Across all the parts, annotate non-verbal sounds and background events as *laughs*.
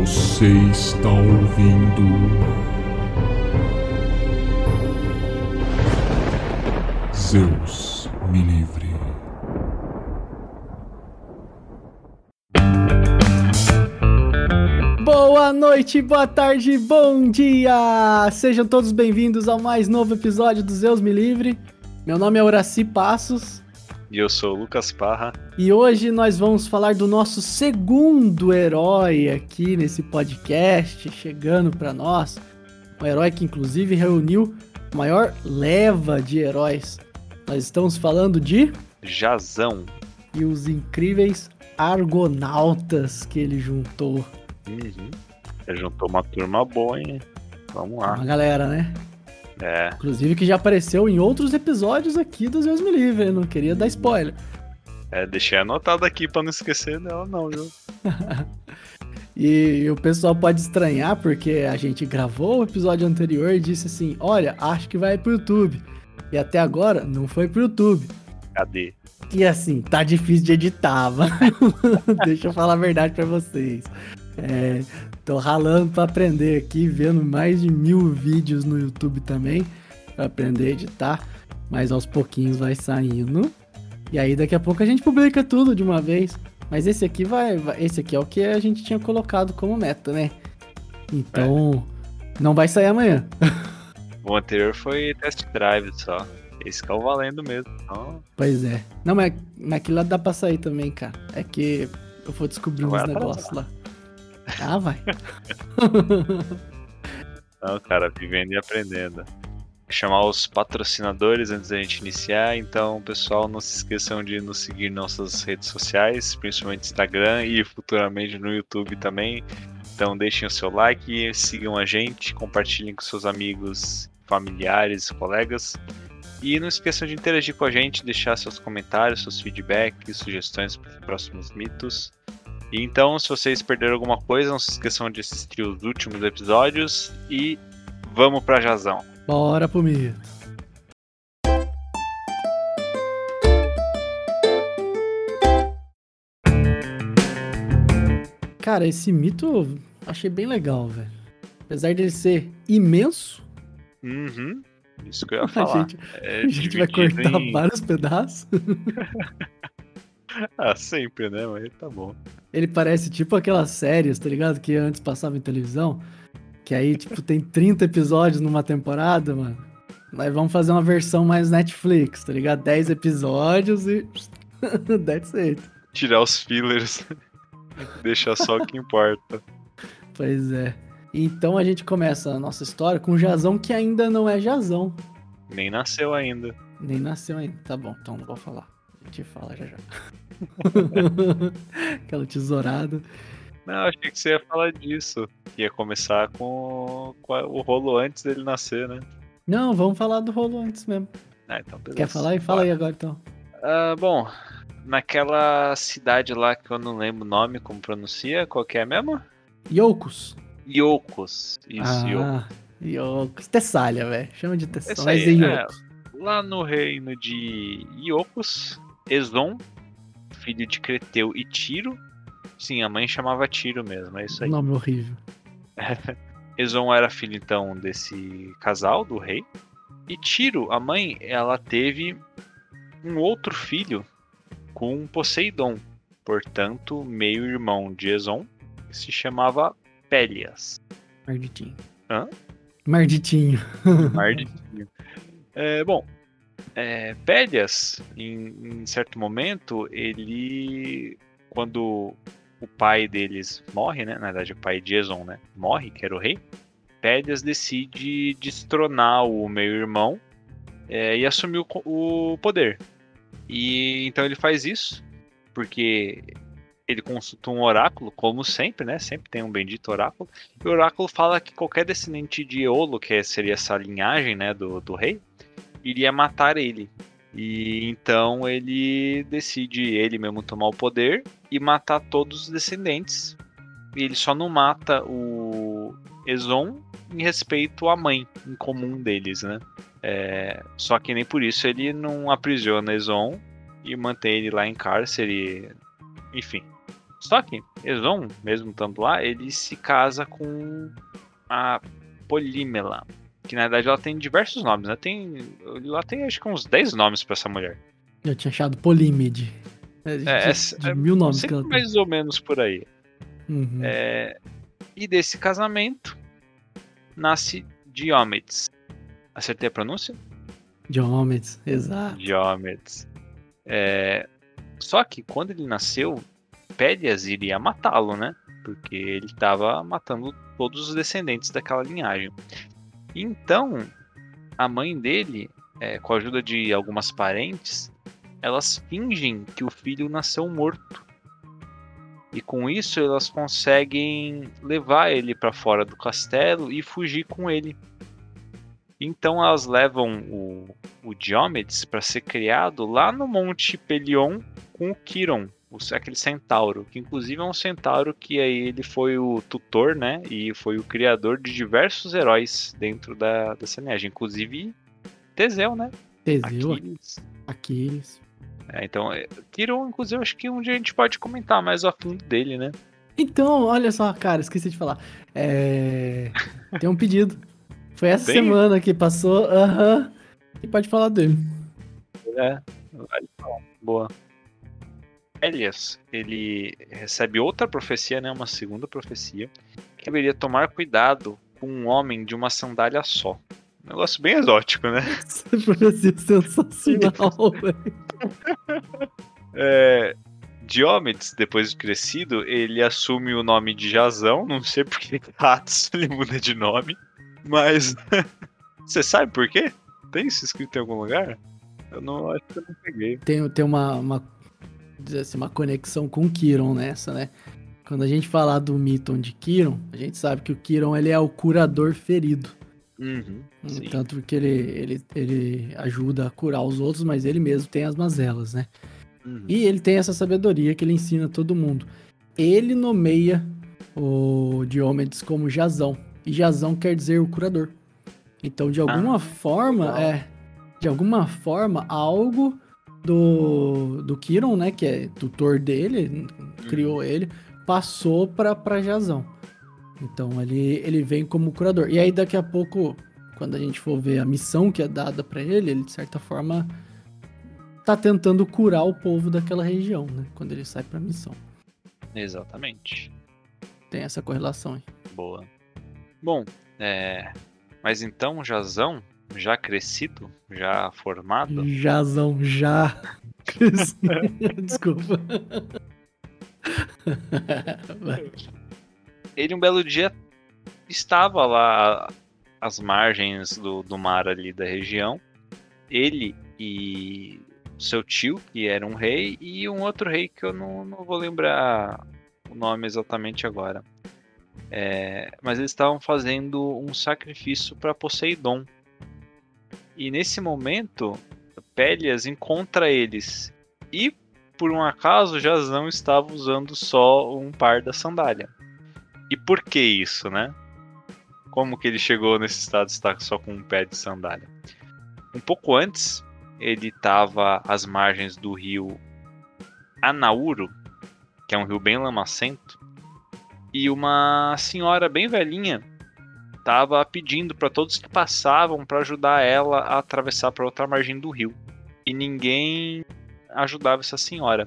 Você está ouvindo. Zeus me livre. Boa noite, boa tarde, bom dia! Sejam todos bem-vindos ao mais novo episódio do Zeus Me Livre. Meu nome é Horaci Passos E eu sou o Lucas Parra. e hoje nós vamos falar do nosso segundo herói aqui nesse podcast, chegando para nós. Um herói que inclusive reuniu a maior leva de heróis. Nós estamos falando de Jazão. e os incríveis argonautas que ele juntou. Uhum. Você juntou uma turma boa, hein? Vamos Uma lá. galera, né? É, Inclusive que já apareceu em outros episódios aqui dos Deus Me Livre, não queria dar spoiler. é, deixei anotado aqui pra não esquecer dela, não, viu? *laughs* E, o pessoal pode estranhar porque a gente gravou o episódio anterior e disse assim: olha, acho que vai pro YouTube. E até agora não foi pro YouTube. Cadê? E assim, tá difícil de editar, *laughs* mano. *laughs* Deixa eu falar a verdade pra vocês. É, tô ralando pra aprender aqui, vendo mais de mil vídeos no YouTube também, pra aprender a editar. Mas aos pouquinhos vai saindo. E aí daqui a pouco a gente publica tudo de uma vez. Mas esse aqui vai, vai- esse aqui é o que a gente tinha colocado como meta, né? Então, não vai sair amanhã. *laughs* O anterior foi test drive só. Esse que é o valendo mesmo. Então, Pois é. Não, mas naquilo lá dá pra sair também, cara. É que eu vou descobrir uns atrasar. negócios lá. Ah, vai. *laughs* não, cara, vivendo e aprendendo. Chamar os patrocinadores antes da gente iniciar. Então, pessoal, não se esqueçam de nos seguir nas nossas redes sociais, principalmente Instagram e futuramente no YouTube também. Então, deixem o seu like, sigam a gente, compartilhem com seus amigos, familiares, colegas. E não esqueçam de interagir com a gente, deixar seus comentários, seus feedbacks, sugestões para os próximos mitos. Então, se vocês perderam alguma coisa, não se esqueçam de assistir os últimos episódios e vamos pra Jazão. Bora pro mito. Cara, esse mito achei bem legal, velho. Apesar dele ser imenso, Uhum. Isso que eu ia *laughs* a falar. gente, É a gente vai cortar em- vários pedaços. *laughs* Ah, sempre, né? Mas tá bom. Ele parece tipo aquelas séries, tá ligado? Que antes passava em televisão. Que aí, tipo, tem 30 episódios numa temporada, mano. Nós vamos fazer uma versão mais Netflix, tá ligado? 10 episódios e. *laughs* That's it. Tirar os fillers. *laughs* Deixar só o que importa. Pois é. Então a gente começa a nossa história com o Jazão que ainda não é Jazão. Nem nasceu ainda. Nem nasceu ainda. Tá bom, então não vou falar. A gente fala já já. *laughs* Aquela tesourada. Não, achei que você ia falar disso. Ia começar com, o rolo antes dele nascer, né? Não, vamos falar do rolo antes mesmo. Ah, então beleza. Quer falar aí? Fala aí agora então. Ah, bom, naquela cidade lá que eu não lembro o nome, como pronuncia, qual que é mesmo? Yokos. Iocos. Isso, Iocos. Ah, Yokos. Tessália, velho. Chama de Tessália. Mas é é. Lá no reino de Iocos, Ezon, filho de Creteu e Tiro. Sim, a mãe chamava Tiro mesmo, é isso aí. Nome horrível. *laughs* Ezon era filho então desse casal, do rei. E Tiro, a mãe, ela teve um outro filho com Poseidon, portanto, meio-irmão de Ezon, que se chamava Pélias. Marditinho. Hã? Marditinho. *laughs* Marditinho. É, bom, é, Pélias, em, em certo momento, ele. Quando o pai deles morre, né? Na verdade, o pai de Ezon, né? Morre, que era o rei. Pélias decide destronar o meio-irmão é, e assumir o, o poder. E então ele faz isso porque ele consulta um oráculo, como sempre, né? Sempre tem um bendito oráculo. E o oráculo fala que qualquer descendente de Eolo, que seria essa linhagem, né, do, do rei, iria matar ele. E então ele decide ele mesmo tomar o poder e matar todos os descendentes. E ele só não mata o Ezon em respeito à mãe em comum deles, né? É, só que nem por isso ele não aprisiona Ezon e mantém ele lá em cárcere. Enfim, Só que Ezon, mesmo estando lá, ele se casa com a Polímela. Que na verdade ela tem diversos nomes, né? Tem, lá tem acho que uns 10 nomes para essa mulher. Eu tinha achado Polímede. É, de, É, de- é- mil nomes que ela tem. mais ou menos por aí. Uhum. É, e desse casamento nasce Diomedes. Acertei a pronúncia? Diomedes, exato. Diomedes. É, só que quando ele nasceu, Pélias iria matá-lo, né? Porque ele estava matando todos os descendentes daquela linhagem. Então, a mãe dele, é, com a ajuda de algumas parentes, elas fingem que o filho nasceu morto. E com isso elas conseguem levar ele para fora do castelo e fugir com ele. Então elas levam o, o Diomedes para ser criado lá no Monte Pelion com o Kiron, o- aquele centauro, que inclusive é um centauro que aí ele foi o tutor, né? E foi o criador de diversos heróis dentro da, dessa linhagem, inclusive Teseu, né? Teseu, Aquiles. Aquiles. É, então, é, Kiron, inclusive, acho que um dia a gente pode comentar mais a fundo dele, né? Então, olha só, cara, esqueci de falar. É... *laughs* Tem um pedido. Foi essa Tem? semana que passou. Aham. E pode falar dele. É, vale falar. Boa. Elias, ele recebe outra profecia, né? Uma segunda profecia. Que deveria tomar cuidado com um homem de uma sandália só. Um negócio bem exótico, né? Essa profecia é sensacional, velho. *laughs* É, Diomedes, depois de crescido, ele assume o nome de Jazão. Não sei por que *laughs* ratos ele muda de nome. Mas. *laughs* Você sabe por quê? Tem isso escrito em algum lugar? Eu não acho que eu não peguei. Tem, tem uma, uma, assim, uma conexão com o Kiron nessa, né? Quando a gente falar do Miton de Kiron, a gente sabe que o Kiron ele é o curador ferido. Uhum. Tanto que ele, ele, ele ajuda a curar os outros, mas ele mesmo tem as mazelas, né? Uhum. E ele tem essa sabedoria que ele ensina a todo mundo. Ele nomeia o Diomedes como Jazão. E Jazão quer dizer o curador. Então, de alguma Ah, forma, legal. é. De alguma forma, algo do, do Kiron, né? Que é tutor dele, criou ele, passou pra, pra Jazão. Então ele, ele vem como curador. E aí, daqui a pouco, quando a gente for ver a missão que é dada pra ele, ele, de certa forma, tá tentando curar o povo daquela região, né? Quando ele sai pra missão. Exatamente. Tem essa correlação aí. Boa. Bom, é... mas então Jazão, já crescido, já formado, Jazão, já. *laughs* Desculpa. Ele um belo dia estava lá às margens do, do mar ali da região. Ele e seu tio, que era um rei, e um outro rei que eu não, não vou lembrar o nome exatamente agora. É, mas eles estavam fazendo um sacrifício para Poseidon. E nesse momento, Pélias encontra eles. E por um acaso, Jazão estava usando só um par da sandália. E por que isso, né? Como que ele chegou nesse estado de estar só com um pé de sandália? Um pouco antes, ele estava às margens do rio Anauro, que é um rio bem lamacento, e uma senhora bem velhinha estava pedindo para todos que passavam para ajudar ela a atravessar para outra margem do rio. E ninguém ajudava essa senhora.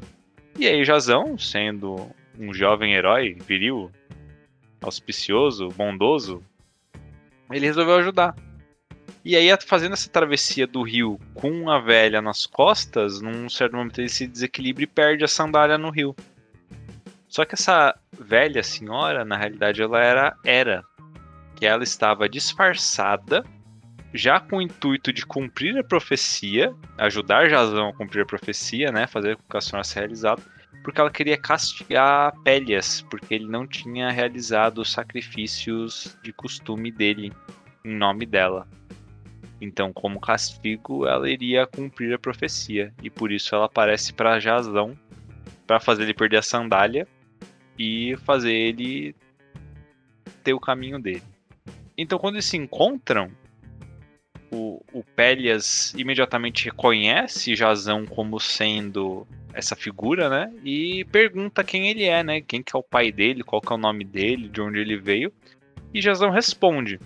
E aí Jazão, sendo um jovem herói viril, auspicioso, bondoso, ele resolveu ajudar. E aí, fazendo essa travessia do rio com a velha nas costas, num certo momento ele se desequilibra e perde a sandália no rio. Só que essa velha senhora, na realidade, ela era Hera, que ela estava disfarçada, já com o intuito de cumprir a profecia, ajudar Jazão a cumprir a profecia, né, fazer com que a senhora se porque ela queria castigar Pélias, porque ele não tinha realizado os sacrifícios de costume dele em nome dela. Então, como castigo, ela iria cumprir a profecia e por isso ela aparece para Jazão para fazer ele perder a sandália e fazer ele ter o caminho dele. Então, quando eles se encontram, o, o Pélias imediatamente reconhece Jazão como sendo essa figura, né? E pergunta quem ele é, né? Quem que é o pai dele, qual que é o nome dele, de onde ele veio. E Jazão responde.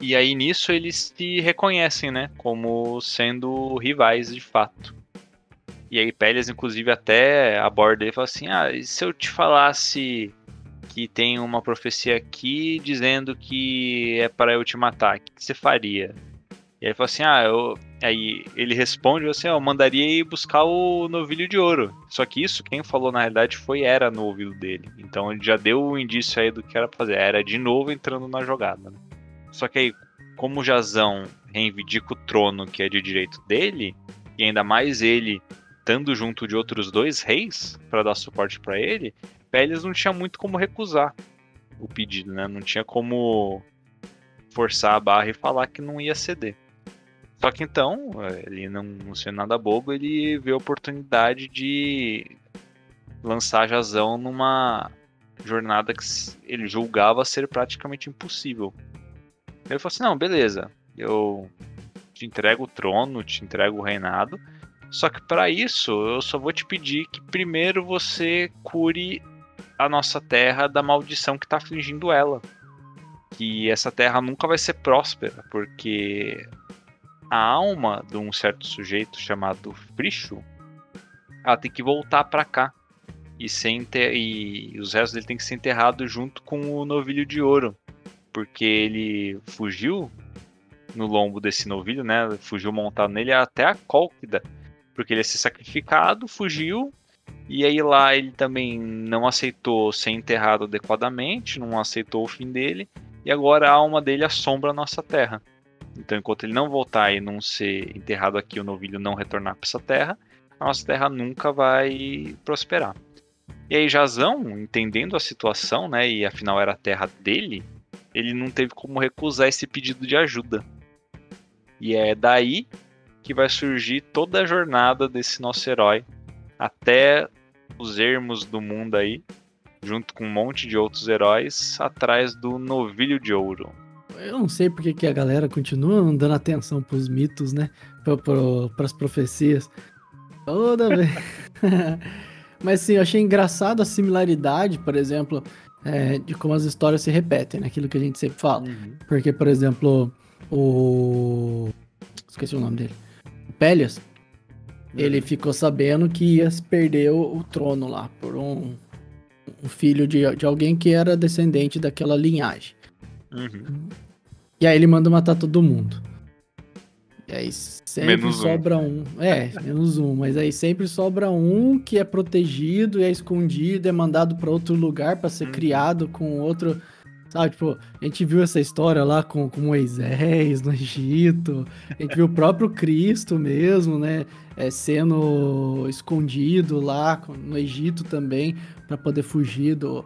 E aí nisso eles se reconhecem, né? Como sendo rivais de fato. E aí Pélias, inclusive, até aborda e fala assim: Ah, e se eu te falasse que tem uma profecia aqui dizendo que é para eu te matar, o que você faria? E aí ele fala assim: Ah, eu. Aí ele responde assim: ah, Eu mandaria ir buscar o novilho de ouro. Só que isso, quem falou na realidade foi Era no ouvido dele. Então ele já deu o um indício aí do que era pra fazer. Era de novo entrando na jogada. Né? Só que aí, como Jazão reivindica o trono que é de direito dele, e ainda mais ele estando junto de outros dois reis para dar suporte para ele, Pérez não tinha muito como recusar o pedido, né? Não tinha como forçar a barra e falar que não ia ceder. Só que então, ele não, não sendo nada bobo, ele vê a oportunidade de lançar Jazão numa jornada que ele julgava ser praticamente impossível. Ele falou assim: não, beleza, eu te entrego o trono, te entrego o reinado, só que para isso, eu só vou te pedir que primeiro você cure a nossa terra da maldição que está afligindo ela. Que essa terra nunca vai ser próspera, porque a alma de um certo sujeito chamado Fricho, ela tem que voltar para cá. E, ser e os restos dele tem que ser enterrado junto com o novilho de ouro. Porque ele fugiu no lombo desse novilho, né? Fugiu montado nele até a Cólquida porque ele ia ser sacrificado, fugiu, e aí lá ele também não aceitou ser enterrado adequadamente, não aceitou o fim dele, e agora a alma dele assombra a nossa terra. Então, enquanto ele não voltar e não ser enterrado aqui, o novilho não retornar para essa terra, a nossa terra nunca vai prosperar. E aí Jazão, entendendo a situação, né, e afinal era a terra dele, ele não teve como recusar esse pedido de ajuda. E é daí que vai surgir toda a jornada desse nosso herói até os ermos do mundo aí, junto com um monte de outros heróis, atrás do novilho de ouro. Eu não sei porque que a galera continua dando atenção pros mitos, né? Para as profecias. Toda vez. *laughs* Mas sim, eu achei engraçado a similaridade, por exemplo, é, de como as histórias se repetem, né? aquilo que a gente sempre fala. Uhum. Porque, por exemplo, o. Esqueci o nome dele. Pélias, ele ficou sabendo que ia perder o, o trono lá por um, um filho de, de alguém que era descendente daquela linhagem. Uhum. E aí ele manda matar todo mundo. E aí sempre menos sobra um. um. É, menos um. Mas aí sempre sobra um que é protegido e é escondido, é mandado para outro lugar para ser uhum. criado com outro Sabe, tipo, a gente viu essa história lá com, com Moisés no Egito, a gente viu o próprio Cristo mesmo, né, é, sendo escondido lá no Egito também, para poder fugir do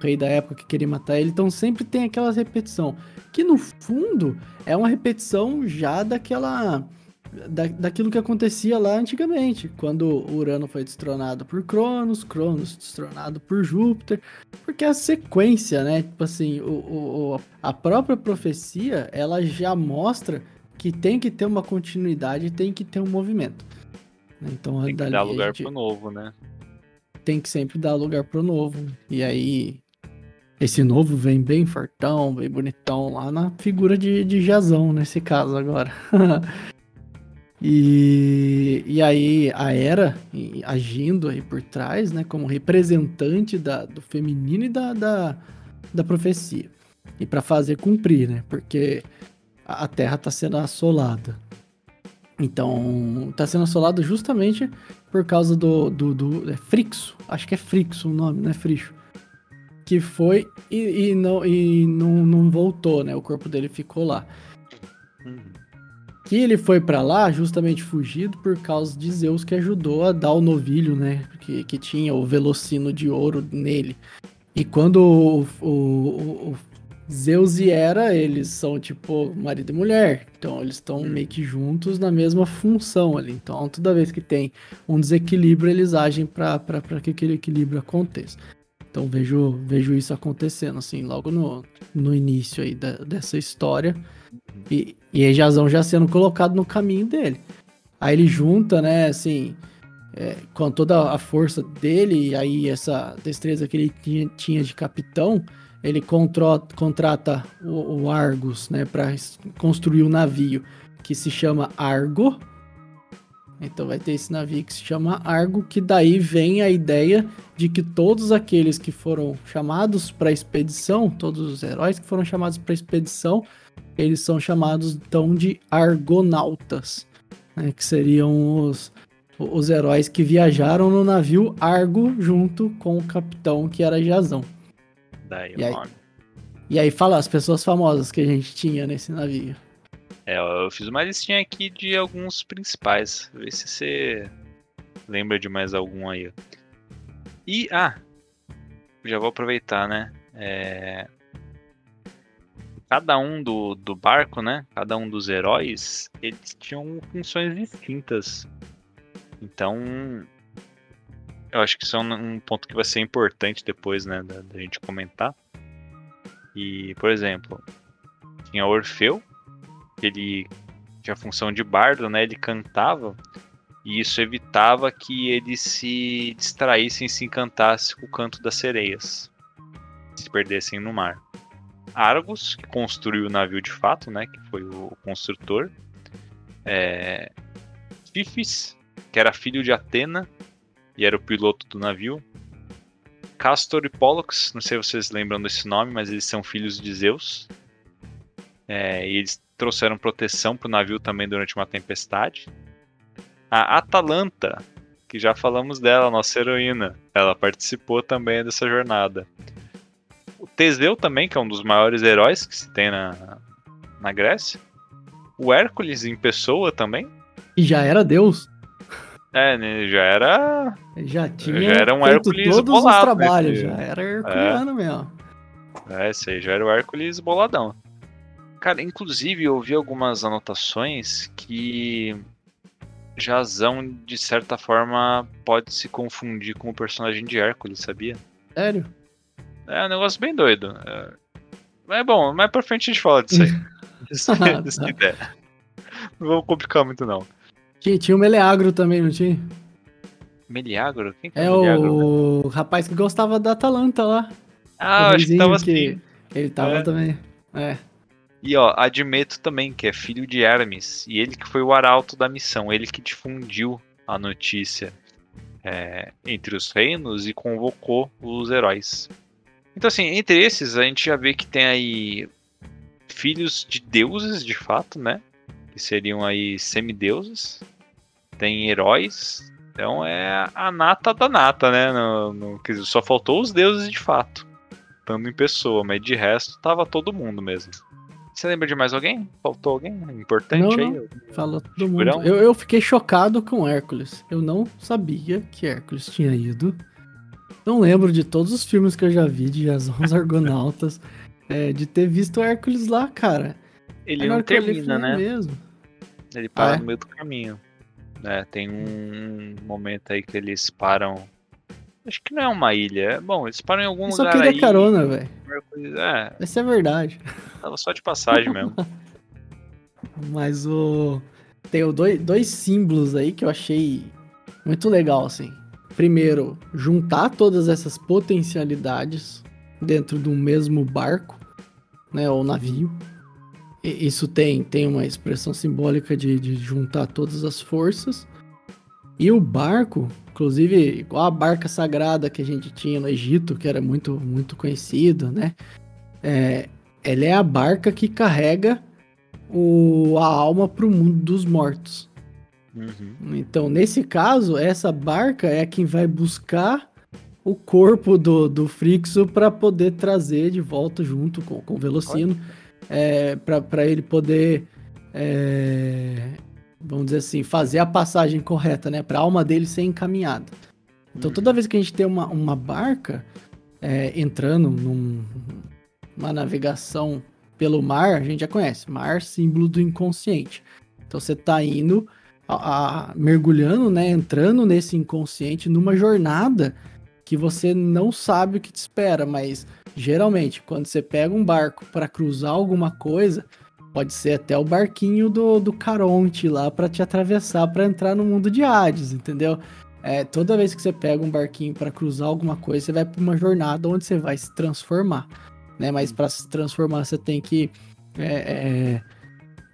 rei da época que queria matar ele. Então sempre tem aquela repetição, que no fundo é uma repetição já daquela da, daquilo que acontecia lá antigamente, quando Urano foi destronado por Cronos, Cronos destronado por Júpiter, porque a sequência, né? Tipo assim, o, o, a própria profecia ela já mostra que tem que ter uma continuidade, tem que ter um movimento. Então, tem que dar lugar gente... pro novo, né? Tem que sempre dar lugar pro novo. E aí, esse novo vem bem fartão, bem bonitão lá na figura de, de Jazão, nesse caso agora. *laughs* E, e aí a Era agindo aí por trás, né, como representante da, do feminino e da, da, da profecia. E para fazer cumprir, né, porque a Terra está sendo assolada. Então, está sendo assolada justamente por causa do, do, do é Frixo, acho que é Frixo o nome, né, Frixo. Que foi e, e, não, e não, não voltou, né, o corpo dele ficou lá. Uhum que ele foi para lá justamente fugido por causa de Zeus que ajudou a dar o novilho, né? Que, que tinha o velocino de ouro nele. E quando o, o, o, o Zeus e Hera, eles são tipo marido e mulher. Então eles estão meio que juntos na mesma função ali. Então toda vez que tem um desequilíbrio, eles agem para que aquele equilíbrio aconteça. Então vejo, vejo isso acontecendo, assim, logo no, no início aí da, dessa história. E, e aí Jazão já sendo colocado no caminho dele. Aí ele junta, né, assim, é, com toda a força dele e aí essa destreza que ele tinha, tinha de capitão, ele contro, contrata o, o Argus, né, para construir o um navio que se chama Argo. Então vai ter esse navio que se chama Argo, que daí vem a ideia de que todos aqueles que foram chamados para a expedição, todos os heróis que foram chamados para a expedição, eles são chamados então de Argonautas, né, que seriam os, os heróis que viajaram no navio Argo junto com o capitão que era Jazão. Daí E o aí? nome. E aí fala as pessoas famosas que a gente tinha nesse navio. É, eu fiz uma listinha aqui de alguns principais. Vê se você lembra de mais algum aí. E, ah, já vou aproveitar, né? É, Cada um do, do barco, né? Cada um dos heróis, eles tinham funções distintas. Então, eu acho que isso é um, ponto que vai ser importante depois, né? Da, da gente comentar. E, por exemplo, tinha Orfeu, ele tinha a função de bardo, né? Ele cantava e isso evitava que ele se distraísse e se encantasse com o canto das sereias, se perdessem no mar. Argos, que construiu o navio de fato, né? Que foi o construtor. É... Tifis, que era filho de Atena e era o piloto do navio. Castor e Pollux, não sei se vocês lembram desse nome, mas eles são filhos de Zeus. É, e eles trouxeram proteção para o navio também durante uma tempestade. A Atalanta, que já falamos dela, nossa heroína, ela participou também dessa jornada. Teseu também, que é um dos maiores heróis que se tem na, na Grécia. O Hércules em pessoa também. E já era Deus. É, né, já era. Já tinha Já era um feito Hércules todos os bolado, trabalhos. Já era herculeano mesmo. É, esse aí já era o Hércules boladão. Cara, inclusive eu vi algumas anotações que Jazão, de certa forma, pode se confundir com o personagem de Hércules, sabia? Sério? É um negócio bem doido. É, é bom, mais pra frente a gente fala disso aí. Que- Ah, tá. que der. Não vamos complicar muito, não. Tinha, tinha o Meleagro também, não tinha? Meliagro? Quem que é, É Meliagro? o rapaz que gostava da Atalanta lá. Ah, o acho que tava assim. Ele tava É. também. É. E ó, Admeto também, que é filho de Hermes, e ele que foi o arauto da missão, ele que difundiu a notícia é, entre os reinos e convocou os heróis. Então assim, entre esses a gente já vê que tem aí filhos de deuses, de fato, né? Que seriam aí semideuses. Tem heróis. Então é a nata da nata, né? No, no- quer dizer, só faltou os deuses de fato. Estando em pessoa, mas de resto tava todo mundo mesmo. Você lembra de mais alguém? Faltou alguém importante Não, aí? Falou todo mundo. Eu, eu fiquei chocado com Hércules. Eu não sabia que Hércules tinha ido. Não lembro de todos os filmes que eu já vi de Jason os *laughs* Argonautas. é, de ter visto Hércules lá, cara. Ele na não termina, né? "É mesmo. Ele para Ah, é? no meio do caminho. É, tem um momento aí que eles param. Acho que não é uma ilha. É, Bom, eles param em algum Eu só lugar queria aí. carona, velho. É, Essa é verdade. tava só de passagem mesmo. *laughs* Mas o. Tem o dois, dois símbolos aí que eu achei muito legal, assim. Primeiro, juntar todas essas potencialidades dentro de um mesmo barco, né? Ou navio. E- Isso tem, tem uma expressão simbólica de, de juntar todas as forças. E o barco, inclusive, igual a barca sagrada que a gente tinha no Egito, que era muito, muito conhecido, né? É, ela é a barca que carrega o, a alma para o mundo dos mortos. Uhum. Então, nesse caso, essa barca é quem vai buscar o corpo do, do Frixo para poder trazer de volta junto com, com o Velocino, é, para ele poder, é, vamos dizer assim, fazer a passagem correta, né? Para a alma dele ser encaminhada. Então, Uhum. toda vez que a gente tem uma, uma barca é, entrando num- numa navegação pelo mar, a gente já conhece. Mar, símbolo do inconsciente. Então, você tá indo a- a- mergulhando, né, entrando nesse inconsciente numa jornada que você não sabe o que te espera, mas geralmente quando você pega um barco para cruzar alguma coisa, pode ser até o barquinho do, do Caronte lá para te atravessar para entrar no mundo de Hades, entendeu? é, toda vez que você pega um barquinho para cruzar alguma coisa, você vai para uma jornada onde você vai se transformar, né? Mas para se transformar, você tem que é, é,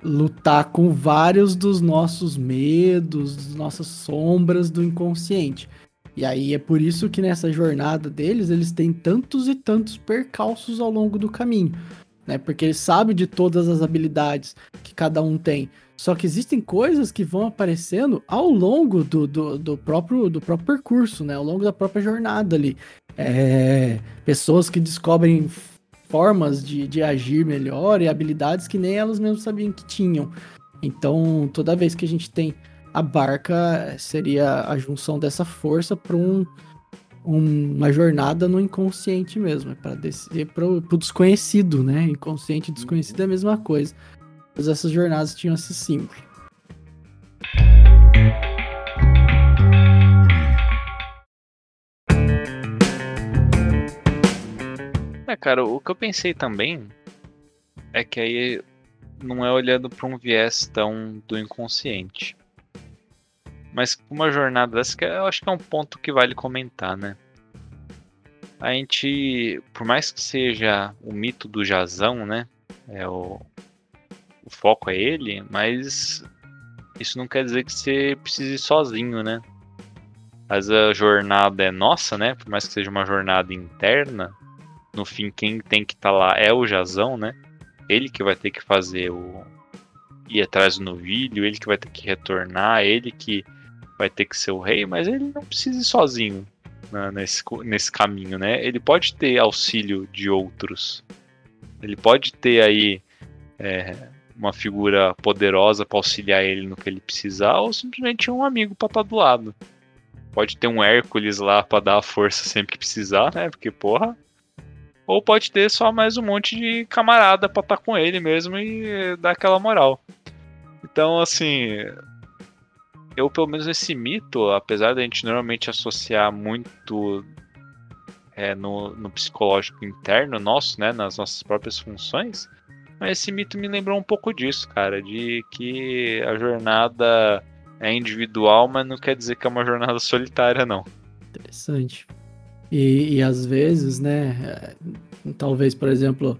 lutar com vários dos nossos medos, das nossas sombras do inconsciente. E aí é por isso que nessa jornada deles, eles têm tantos e tantos percalços ao longo do caminho, né? Porque eles sabem de todas as habilidades que cada um tem. Só que existem coisas que vão aparecendo ao longo do, do, do próprio, do próprio percurso, né? Ao longo da própria jornada ali. É, pessoas que descobrem formas de, de agir melhor e habilidades que nem elas mesmas sabiam que tinham. Então, toda vez que a gente tem a barca seria a junção dessa força para um, um, uma jornada no inconsciente mesmo, é para descer para o desconhecido, né? Inconsciente e desconhecido é a mesma coisa. Mas essas jornadas tinham esse símbolo. É, cara, o que eu pensei também é que aí não é olhando para um viés tão do inconsciente. Mas uma jornada dessa, eu acho que é um ponto que vale comentar, né? A gente, por mais que seja o mito do Jazão, né? É o, o foco é ele, mas isso não quer dizer que você precise ir sozinho, né? Mas a jornada é nossa, né? Por mais que seja uma jornada interna, no fim quem tem que estar tá lá é o Jazão, né? Ele que vai ter que fazer o ir atrás do novilho, ele que vai ter que retornar, ele que vai ter que ser o rei, mas ele não precisa ir sozinho né, nesse, nesse caminho, né? Ele pode ter auxílio de outros. Ele pode ter aí é, uma figura poderosa para auxiliar ele no que ele precisar, ou simplesmente um amigo para estar tá do lado. Pode ter um Hércules lá para dar a força sempre que precisar, né? Porque, porra. Ou pode ter só mais um monte de camarada para estar tá com ele mesmo e dar aquela moral. Então, assim, eu, pelo menos esse mito, apesar da gente normalmente associar muito é, no, no, psicológico interno nosso, né, nas nossas próprias funções, mas esse mito me lembrou um pouco disso, cara, de que a jornada é individual, mas não quer dizer que é uma jornada *laughs* solitária, não. Interessante. E, e às vezes, né, é, talvez, por exemplo,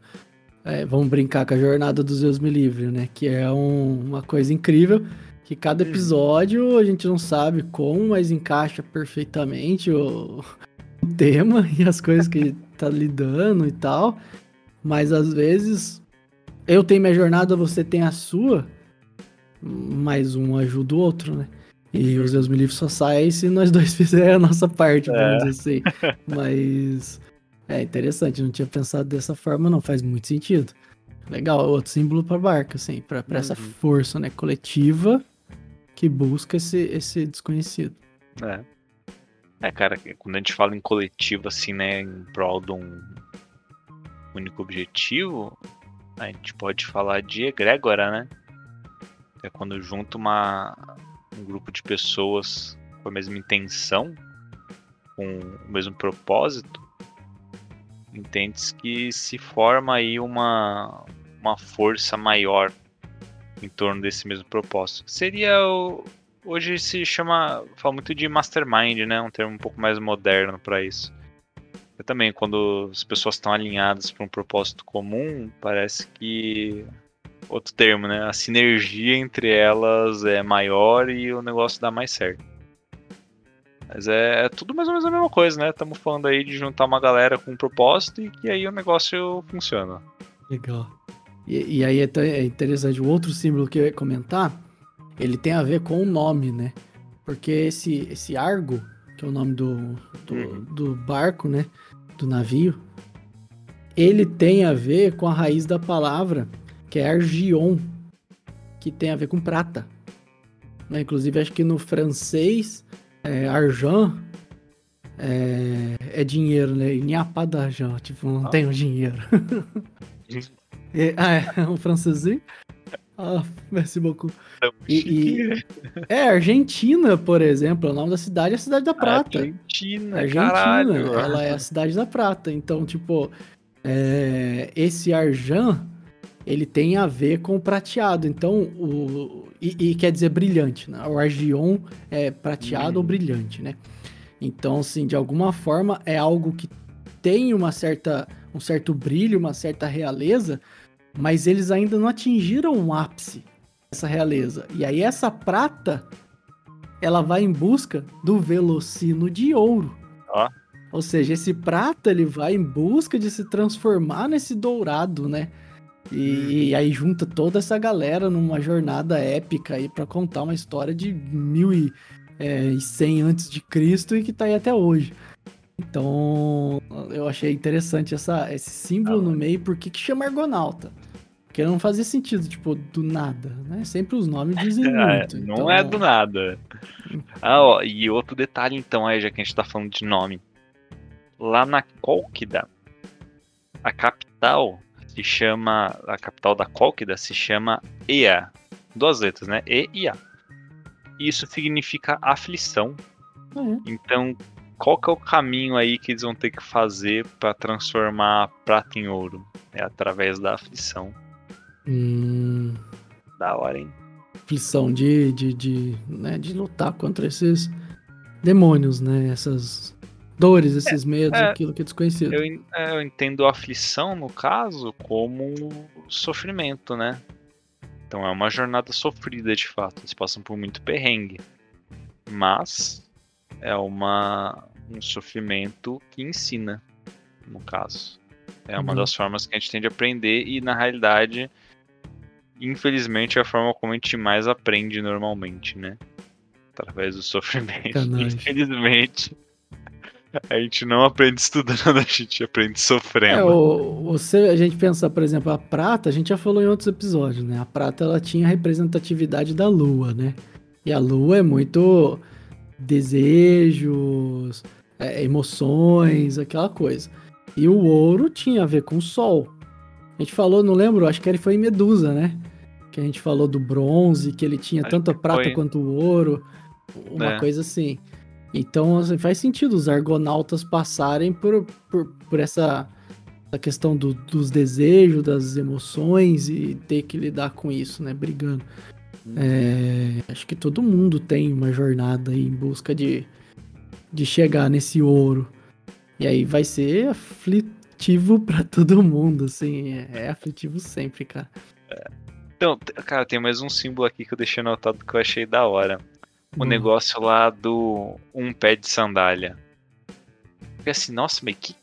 é, vamos brincar com a jornada dos Deus Me Livre, né, que é um, uma coisa incrível, que cada uhum. episódio a gente não sabe como, mas encaixa perfeitamente o, o tema e as coisas que tá lidando e tal. Mas às vezes eu tenho minha jornada, você tem a sua, mas um ajuda o outro, né? E os Deus Me Livre só saem se nós dois *laughs* fizermos a nossa parte, vamos é. dizer assim. *laughs* Mas é interessante, não tinha pensado dessa forma, não. Faz muito sentido. Legal, outro símbolo para barca, assim, para uhum. essa força né, coletiva que busca esse, esse desconhecido. É. É, cara, quando a gente fala em coletivo, assim, né, em prol de um único objetivo, a gente pode falar de egrégora, né? É quando junta uma, um grupo de pessoas com a mesma intenção, com o mesmo propósito, entende que se forma aí uma, uma força maior em torno desse mesmo propósito. Seria o, hoje se chama, fala muito de mastermind, né? Um termo um pouco mais moderno para isso. Eu também, quando as pessoas estão alinhadas para um propósito comum, parece que outro termo, né? A sinergia entre elas é maior e o negócio dá mais certo. Mas é, é tudo mais ou menos a mesma coisa, né? Estamos falando aí de juntar uma galera com um propósito e que aí o negócio funciona. Legal. E, e aí é, é, interessante, o outro símbolo que eu ia comentar, ele tem a ver com o nome, né? Porque esse, esse Argo, que é o nome do, do, uhum. do barco, né? Do navio, ele tem a ver com a raiz da palavra, que é argion, que tem a ver com prata. Né? Inclusive, acho que no francês, é, argent é, é dinheiro, né? E nhapa d'argent, tipo, não ah. tem o dinheiro. É, *laughs* ah, é, um francesinho. Ah, merci beaucoup. E, e, é, Argentina, por exemplo, o nome da cidade é a Cidade da Prata. Argentina, Argentina, caralho. ela é a Cidade da Prata. Então, tipo, é, esse Arjan, ele tem a ver com o prateado. Então, o. E, e quer dizer brilhante, né? O Argion é prateado ou brilhante, né? Então, assim, de alguma forma é algo que tem uma certa, um certo brilho, uma certa realeza, mas eles ainda não atingiram um ápice essa realeza. E aí essa prata, ela vai em busca do velocino de ouro. Ó. Ou seja, esse prata ele vai em busca de se transformar nesse dourado, né? E, e aí junta toda essa galera numa jornada épica aí para contar uma história de 1100 antes de Cristo e que tá aí até hoje. Então, eu achei interessante essa, esse símbolo Ah, no meio, porque que chama Argonauta? Porque não fazia sentido, tipo, do nada, né? Sempre os nomes dizem *laughs* É, muito. não então- é do nada. Ah, ó, e outro detalhe então aí, já que a gente tá falando de nome. Lá na Cólquida, a capital se chama. A capital da Cólquida se chama Ea. Duas letras, né? E e A. Isso significa aflição. É. Então, qual que é o caminho aí que eles vão ter que fazer para transformar a prata em ouro? É através da aflição. Hum, Da hora, hein? aflição de, de, de, né, de lutar contra esses demônios, né? Essas dores, esses medos, é. aquilo que é desconhecido. Eu, é, eu entendo a aflição, no caso, como sofrimento, né? Então é uma jornada sofrida de fato. Eles passam por muito perrengue. Mas é uma, um sofrimento que ensina, no caso. É uma Uhum. das formas que a gente tem de aprender e, na realidade, infelizmente, é a forma como a gente mais aprende normalmente, né? Através do *laughs* sofrimento. Infelizmente, a gente não aprende estudando, *laughs* a gente aprende É, sofrendo. o, você, a gente pensar, por exemplo, a prata, a gente já falou em outros episódios, né? A prata, ela tinha a representatividade da lua, né? E a lua é muito desejos, é, emoções, aquela coisa. E o ouro tinha a ver com o sol. A gente falou, não lembro, acho que ele foi em Medusa, né? Que a gente falou do bronze, que ele tinha Acho tanto a prata foi. quanto o ouro, uma É. coisa assim. Então, assim, faz sentido os argonautas passarem por, por, por essa, essa questão do- dos desejos, das emoções e ter que lidar com isso, né? Brigando. É, acho que todo mundo tem uma jornada aí em busca de, de chegar nesse ouro. E aí vai ser aflitivo *laughs* pra todo mundo, assim. É, é aflitivo sempre, cara. Então, t- cara, tem mais um símbolo aqui que eu deixei anotado que eu achei da hora. O Hum. negócio lá do um pé de sandália. Fiquei assim, nossa, mas que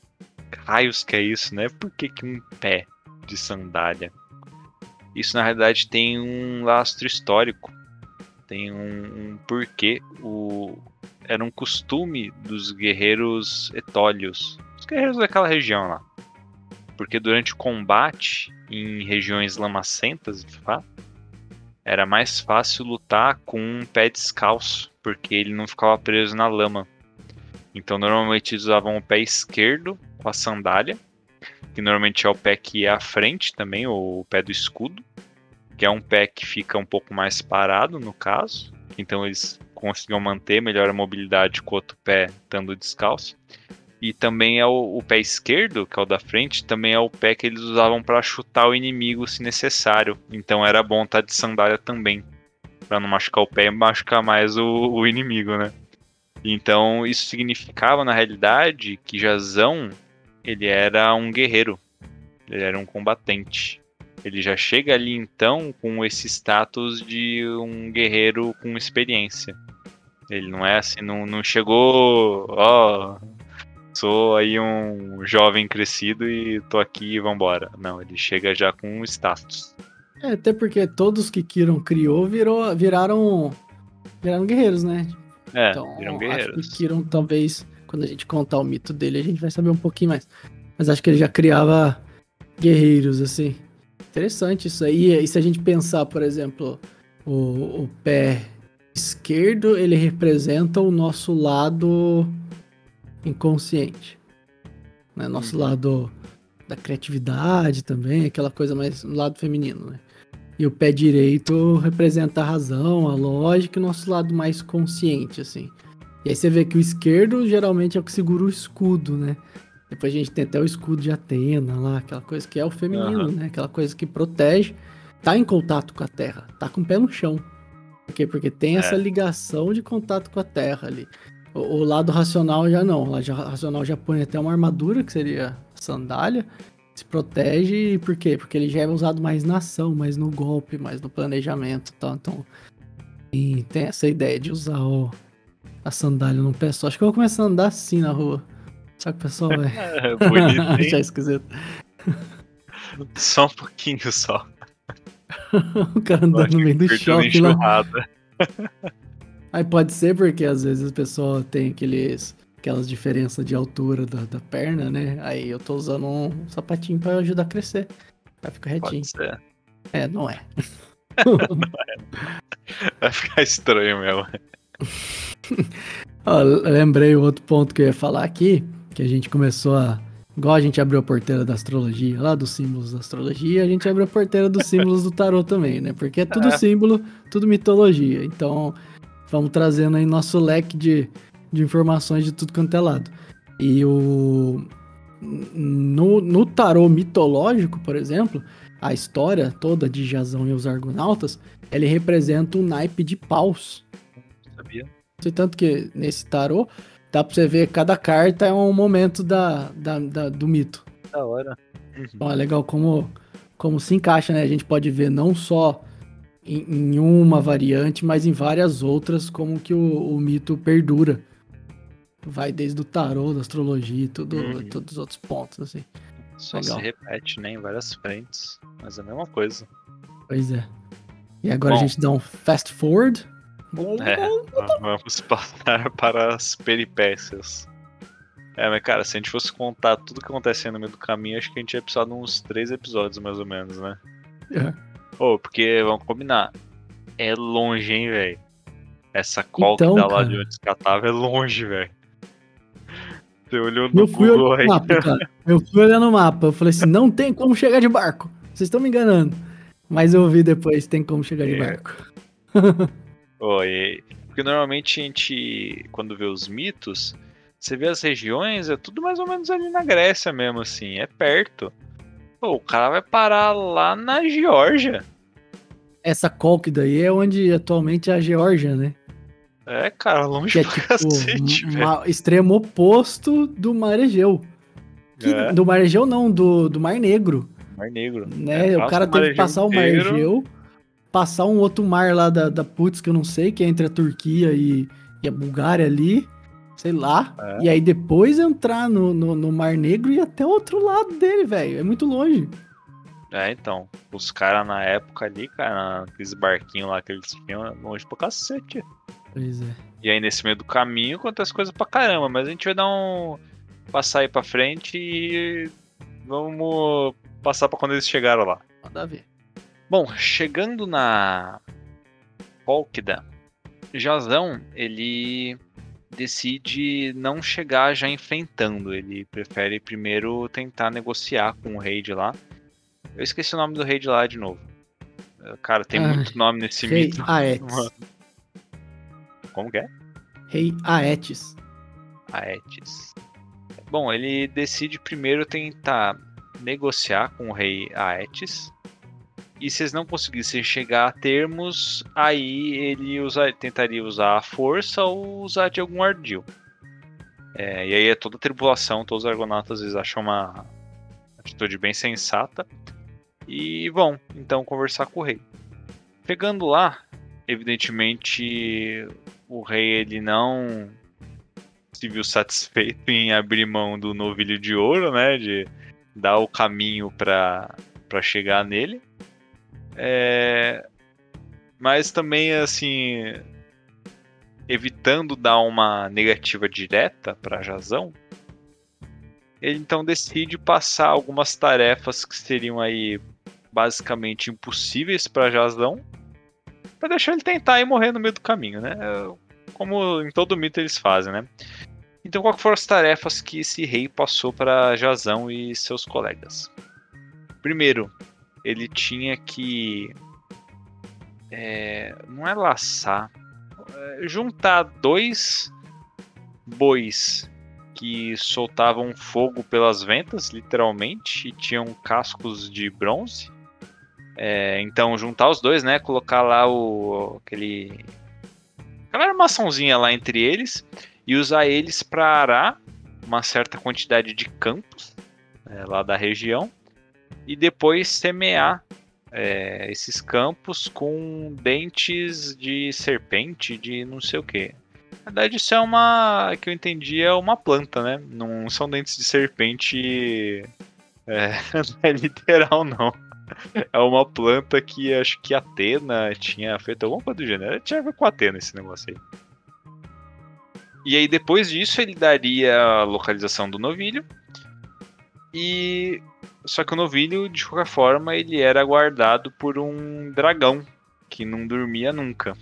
raios que é isso, né? Por que, que um pé de sandália? Isso na realidade tem um lastro histórico. Tem um, um porquê. O, era um costume dos guerreiros etólios. Os guerreiros daquela região lá. Porque durante o combate em regiões lamacentas, de fato, era mais fácil lutar com um pé descalço, porque ele não ficava preso na lama. Então normalmente eles usavam o pé esquerdo com a sandália, que normalmente é o pé que ia à frente também, ou o pé do escudo, que é um pé que fica um pouco mais parado no caso. Então eles conseguiam manter melhor a mobilidade com o outro pé estando descalço. E também é o, o pé esquerdo, que é o da frente, também é o pé que eles usavam para chutar o inimigo se necessário. Então era bom estar de sandália também, para não machucar o pé e machucar mais o, o inimigo, né? Então isso significava na realidade que Jazão ele era um guerreiro, ele era um combatente. Ele já chega ali então com esse status de um guerreiro com experiência. Ele não é assim, não, não chegou, ó, sou aí um jovem crescido e tô aqui e vambora. Não, ele chega já com um status. É, até porque todos que Kiron criou virou, viraram, viraram guerreiros, né? É, Então, viram acho guerreiros. que Kiron, talvez, quando a gente contar o mito dele, a gente vai saber um pouquinho mais. Mas acho que ele já criava guerreiros, assim. Interessante isso aí. E se a gente pensar, por exemplo, o, o pé esquerdo, ele representa o nosso lado inconsciente. Né? Nosso Uhum. lado da criatividade também, aquela coisa mais no lado feminino, né? E o pé direito representa a razão, a lógica e o nosso lado mais consciente, assim. E aí você vê que o esquerdo geralmente é o que segura o escudo, né? Depois a gente tem até o escudo de Atena lá, aquela coisa que é o feminino, Aham. né? Aquela coisa que protege, tá em contato com a Terra, tá com o pé no chão. Por quê? Porque tem essa É. ligação de contato com a Terra ali. O, o lado racional já não. O lado racional já põe até uma armadura, que seria sandália. Se protege, por quê? Porque ele já é usado mais na ação, mais no golpe, mais no planejamento e tal. Então, e tem essa ideia de usar o, a sandália no pé só. Acho que eu vou começar a andar assim na rua. Só que o pessoal vai *laughs* É, *laughs* achar esquisito. *laughs* Só um pouquinho só. o cara andando no meio do shopping lá. Aí pode ser porque às vezes a pessoa tem aqueles, aquelas diferenças de altura da, da perna, né? Aí eu tô usando um sapatinho pra ajudar a crescer. Vai ficar retinho. Pode ser. É, não é. *laughs* Vai ficar estranho mesmo. *laughs* Ó, lembrei o outro ponto que eu ia falar aqui, que a gente começou a. Igual a gente abriu a porteira da astrologia, lá dos símbolos da astrologia, a gente abriu a porteira dos símbolos do tarô também, né? Porque é tudo *laughs* É. símbolo, tudo mitologia. Então, vamos trazendo aí nosso leque de, de informações de tudo quanto é lado. E o. No, no tarô mitológico, por exemplo, a história toda de Jasão e os Argonautas, ele representa um naipe de paus. Sabia? Tanto que nesse tarô dá pra você ver cada carta é um momento da, da- da- do mito. Da hora. Então é legal como, como se encaixa, né? A gente pode ver não só em, em uma variante, mas em várias outras, como que o, o mito perdura. Vai desde o tarô, da astrologia e tudo, Uhum. todos os outros pontos, assim. Só Legal. se repete, né? Em várias frentes. Mas é a mesma coisa. Pois é. E agora Bom. a gente dá um fast forward. É, vamos passar *laughs* para as peripécias. É, mas cara, se a gente fosse contar tudo que acontece no meio do caminho, acho que a gente ia precisar de uns três episódios, mais ou menos, né? É. Ô, porque, vamos combinar, é longe, hein, velho? Essa call Então, que dá lá cara. de onde escatava é longe, velho. Você olhou no Eu fui Google aí. mapa, cara. Eu fui olhando o mapa. Eu falei assim, não tem como chegar de barco. Vocês estão me enganando. Mas eu vi depois, tem como chegar de É. barco. Ô, e- Porque normalmente a gente, quando vê os mitos, você vê as regiões, é tudo mais ou menos ali na Grécia mesmo, assim, é perto. Pô, o cara vai parar lá na Geórgia. Essa Colk daí é onde atualmente é a Geórgia, né? É, cara, longe Que é tipo cacete, extremo oposto do Mar Egeu. Que- É. Do Mar Egeu não, do, do Mar Negro. Mar Negro. Né? É, o cara teve que passar o Mar. Egeu, passar um outro mar lá da, da Putz, que eu não sei, que é entre a Turquia e, e a Bulgária ali. Sei lá. É. E aí depois entrar no, no, no Mar Negro e até o outro lado dele, velho. É muito longe. É, então. Os caras na época ali, cara, aqueles barquinhos lá que eles tinham, é longe pra cacete. Pois é. E aí nesse meio do caminho acontece coisa pra caramba, mas a gente vai dar um. passar aí pra frente e vamos passar pra quando eles chegaram lá. Manda ver. Bom, chegando na Cólquida, Jazão, ele decide não chegar já enfrentando, ele prefere primeiro tentar negociar com o rei de lá. Eu esqueci o nome do rei de lá de novo. Eh, Cara, tem Ah, muito nome nesse Rei mito. Aetes. *laughs* Como que é? Rei Aetes. Aetes. Bom, ele decide primeiro tentar negociar com o rei Aetes. E se eles não conseguissem chegar a termos, aí ele usa- tentaria usar a força ou usar de algum ardil. É, e aí é toda a tripulação, todos os argonautas eles acham uma atitude bem sensata. E vão então conversar com o rei. Chegando lá, evidentemente o rei ele não se viu satisfeito em abrir mão do novilho de ouro, né? De dar o caminho para chegar nele. É, mas também, assim, evitando dar uma negativa direta para Jazão, ele então decide passar algumas tarefas que seriam aí basicamente impossíveis para Jazão, para deixar ele tentar e morrer no meio do caminho, né? Como em todo mito eles fazem, né? Então, quais foram as tarefas que esse rei passou para Jazão e seus colegas? Primeiro, ele tinha que. é, não é laçar. é, juntar dois bois que soltavam fogo pelas ventas, literalmente, e tinham cascos de bronze. É, então, juntar os dois, né? Colocar lá o aquele aquela armaçãozinha lá entre eles e usar eles para arar uma certa quantidade de campos é, lá da região e depois semear é, esses campos com dentes de serpente, de não sei o que. Na verdade, isso é uma. que eu entendi é uma planta, né? Não são dentes de serpente. É, *laughs* é literal, não. É uma planta que acho que Atena tinha feito alguma coisa do gênero. Tinha a ver com Atena esse negócio aí. E aí, depois disso, ele daria a localização do novilho. E. Só que o novilho, de qualquer forma, ele era guardado por um dragão que não dormia nunca.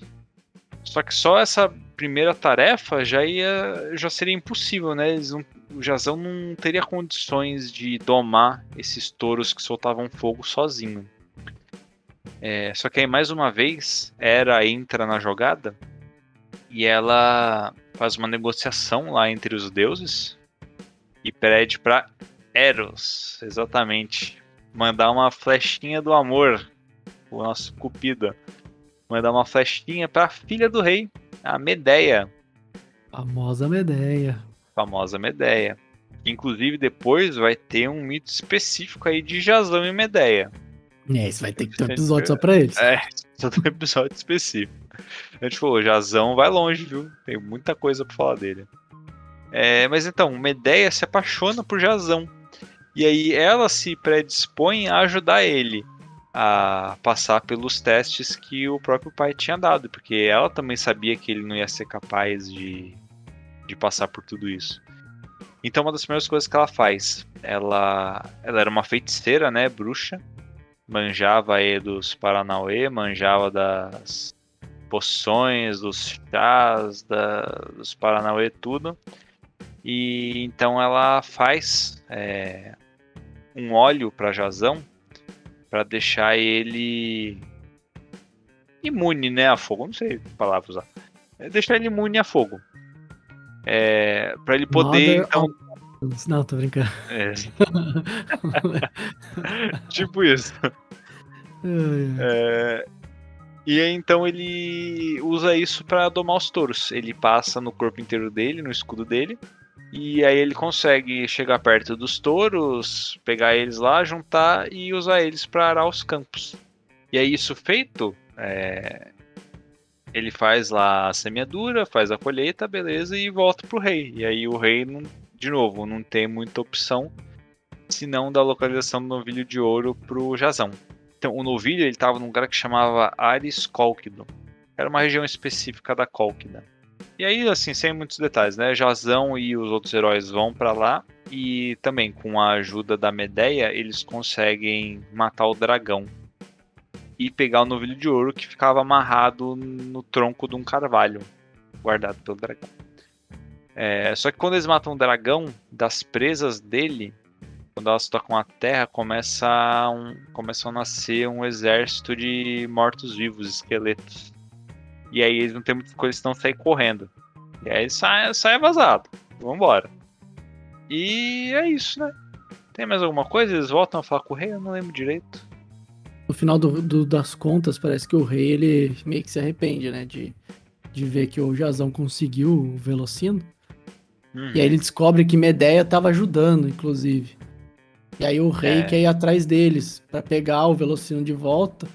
Só que só essa primeira tarefa já ia já seria impossível, né? Não, o Jazão não teria condições de domar esses touros que soltavam fogo sozinho. É, só que aí mais uma vez Hera entra na jogada e ela faz uma negociação lá entre os deuses e pede para Eros, exatamente, mandar uma flechinha do amor, o nosso Cupido mandar uma flechinha para a filha do rei, a Medeia. Famosa Medeia. Famosa Medeia. Inclusive, depois vai ter um mito específico aí de Jazão e Medeia. É, isso vai ter que ter um episódio só pra eles. É, só tem um episódio específico. A gente falou, Jazão vai longe, viu? Tem muita coisa pra falar dele. É, mas então, Medeia se apaixona por Jazão. E aí ela se predispõe a ajudar ele a passar pelos testes que o próprio pai tinha dado, porque ela também sabia que ele não ia ser capaz de, de passar por tudo isso. Então, uma das primeiras coisas que ela faz, ela, ela era uma feiticeira, né, bruxa, manjava aí dos Paranauê, manjava das poções, dos chás, da, dos Paranauê, tudo. E então ela faz é, um óleo para Jazão para deixar ele imune, né, a fogo. Não sei que palavra usar. É deixar ele imune a fogo. É, para ele poder Mother então of... Não, tô brincando. É. *laughs* *laughs* tipo isso. É, e aí, então ele usa isso para domar os touros. Ele passa no corpo inteiro dele, no escudo dele, e aí ele consegue chegar perto dos touros, pegar eles lá, juntar e usar eles para arar os campos. E aí isso feito, é... ele faz lá a semeadura, faz a colheita, beleza, e volta pro rei. E aí o rei, não, de novo, não tem muita opção senão da localização do novilho de ouro pro Jazão. Então o novilho ele estava num lugar que chamava Ares Colquido. Era uma região específica da Colquida. E aí, assim, sem muitos detalhes, né? Jazão e os outros heróis vão para lá e também com a ajuda da Medeia, eles conseguem matar o dragão e pegar o novilho de ouro que ficava amarrado no tronco de um carvalho guardado pelo dragão. É, só que quando eles matam o dragão, das presas dele, quando elas tocam a terra, começa um, começam a nascer um exército de mortos-vivos, esqueletos. E aí eles não tem muita coisa senão sair correndo. E aí sai, sai vazado. Vambora. E é isso, né? Tem mais alguma coisa? Eles voltam a falar com o rei? Eu não lembro direito. No final do, do, das contas, parece que o rei ele meio que se arrepende, né? De, de ver que o Jazão conseguiu o Velocino. Uhum. E aí ele descobre que Medeia estava ajudando, inclusive. E aí o rei é. quer ir atrás deles para pegar o Velocino de volta.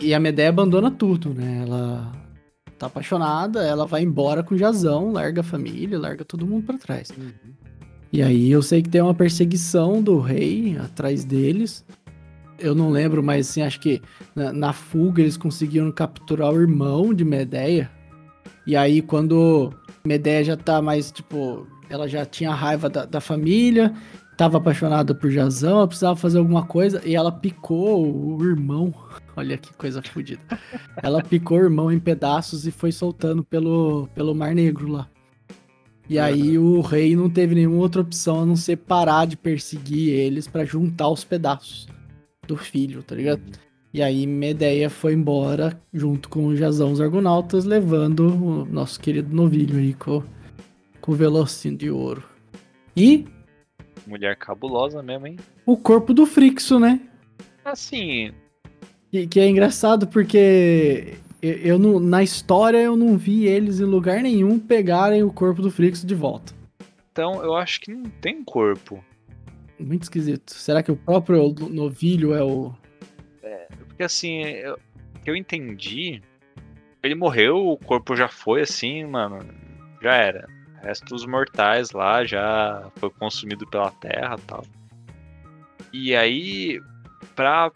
E a Medeia abandona tudo, né? Ela tá apaixonada, ela vai embora com o Jazão, larga a família, larga todo mundo para trás. Uhum. E aí eu sei que tem uma perseguição do rei atrás deles. Eu não lembro, mas assim, acho que na, na fuga eles conseguiram capturar o irmão de Medeia. E aí quando Medeia já tá mais, tipo, ela já tinha raiva da, da família, tava apaixonada por Jazão, ela precisava fazer alguma coisa e ela picou o irmão Olha que coisa fodida. Ela picou o irmão em pedaços e foi soltando pelo, pelo Mar Negro lá. E aí o rei não teve nenhuma outra opção a não ser parar de perseguir eles para juntar os pedaços do filho, tá ligado? E aí Medeia foi embora junto com o Jazão os Argonautas, levando o nosso querido novilho aí com, com o Velocino de ouro. E Mulher cabulosa mesmo, hein? o corpo do Frixo, né? Assim, Que, que é engraçado porque eu, eu não, na história eu não vi eles em lugar nenhum pegarem o corpo do Frixo de volta. então eu acho que não tem corpo. Muito esquisito. Será que o próprio novilho é o. Porque assim, eu, eu entendi, ele morreu, o corpo já foi assim, mano, já era. O resto dos mortais lá já foi consumido pela terra e tal. E aí, pra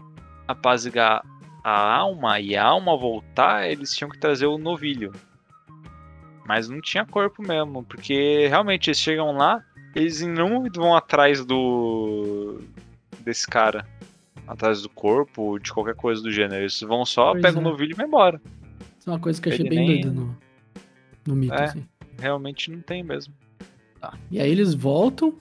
apaziguar a alma e a alma voltar, eles tinham que trazer o novilho. Mas não tinha corpo mesmo, porque realmente eles chegam lá, eles não vão atrás do. desse cara. Atrás do corpo, de qualquer coisa do gênero. Eles vão só, Pois pegam é. o novilho e vão embora. Isso é uma coisa que eu achei Ele bem nem- doida no, no mito, É. assim. Realmente não tem mesmo. Tá. E aí eles voltam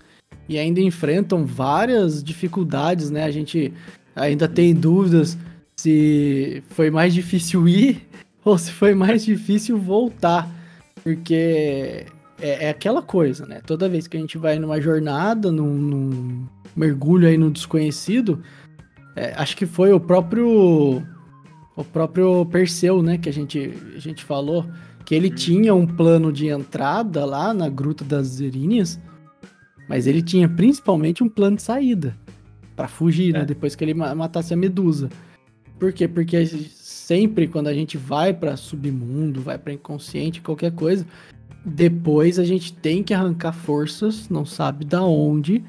e ainda enfrentam várias dificuldades, né? A gente ainda tem dúvidas se foi mais difícil ir *laughs* ou se foi mais difícil voltar. Porque é, é aquela coisa, né? Toda vez que a gente vai numa jornada, num, num mergulho aí no desconhecido, é, acho que foi o próprio o próprio Perseu, né, que a gente, a gente falou, que ele tinha um plano de entrada lá na Gruta das Zerinhas, mas ele tinha principalmente um plano de saída Pra fugir, né, É. depois que ele ma- matasse a Medusa. Por quê? Porque sempre quando a gente vai pra submundo, vai pra inconsciente, qualquer coisa, depois a gente tem que arrancar forças, não sabe da onde,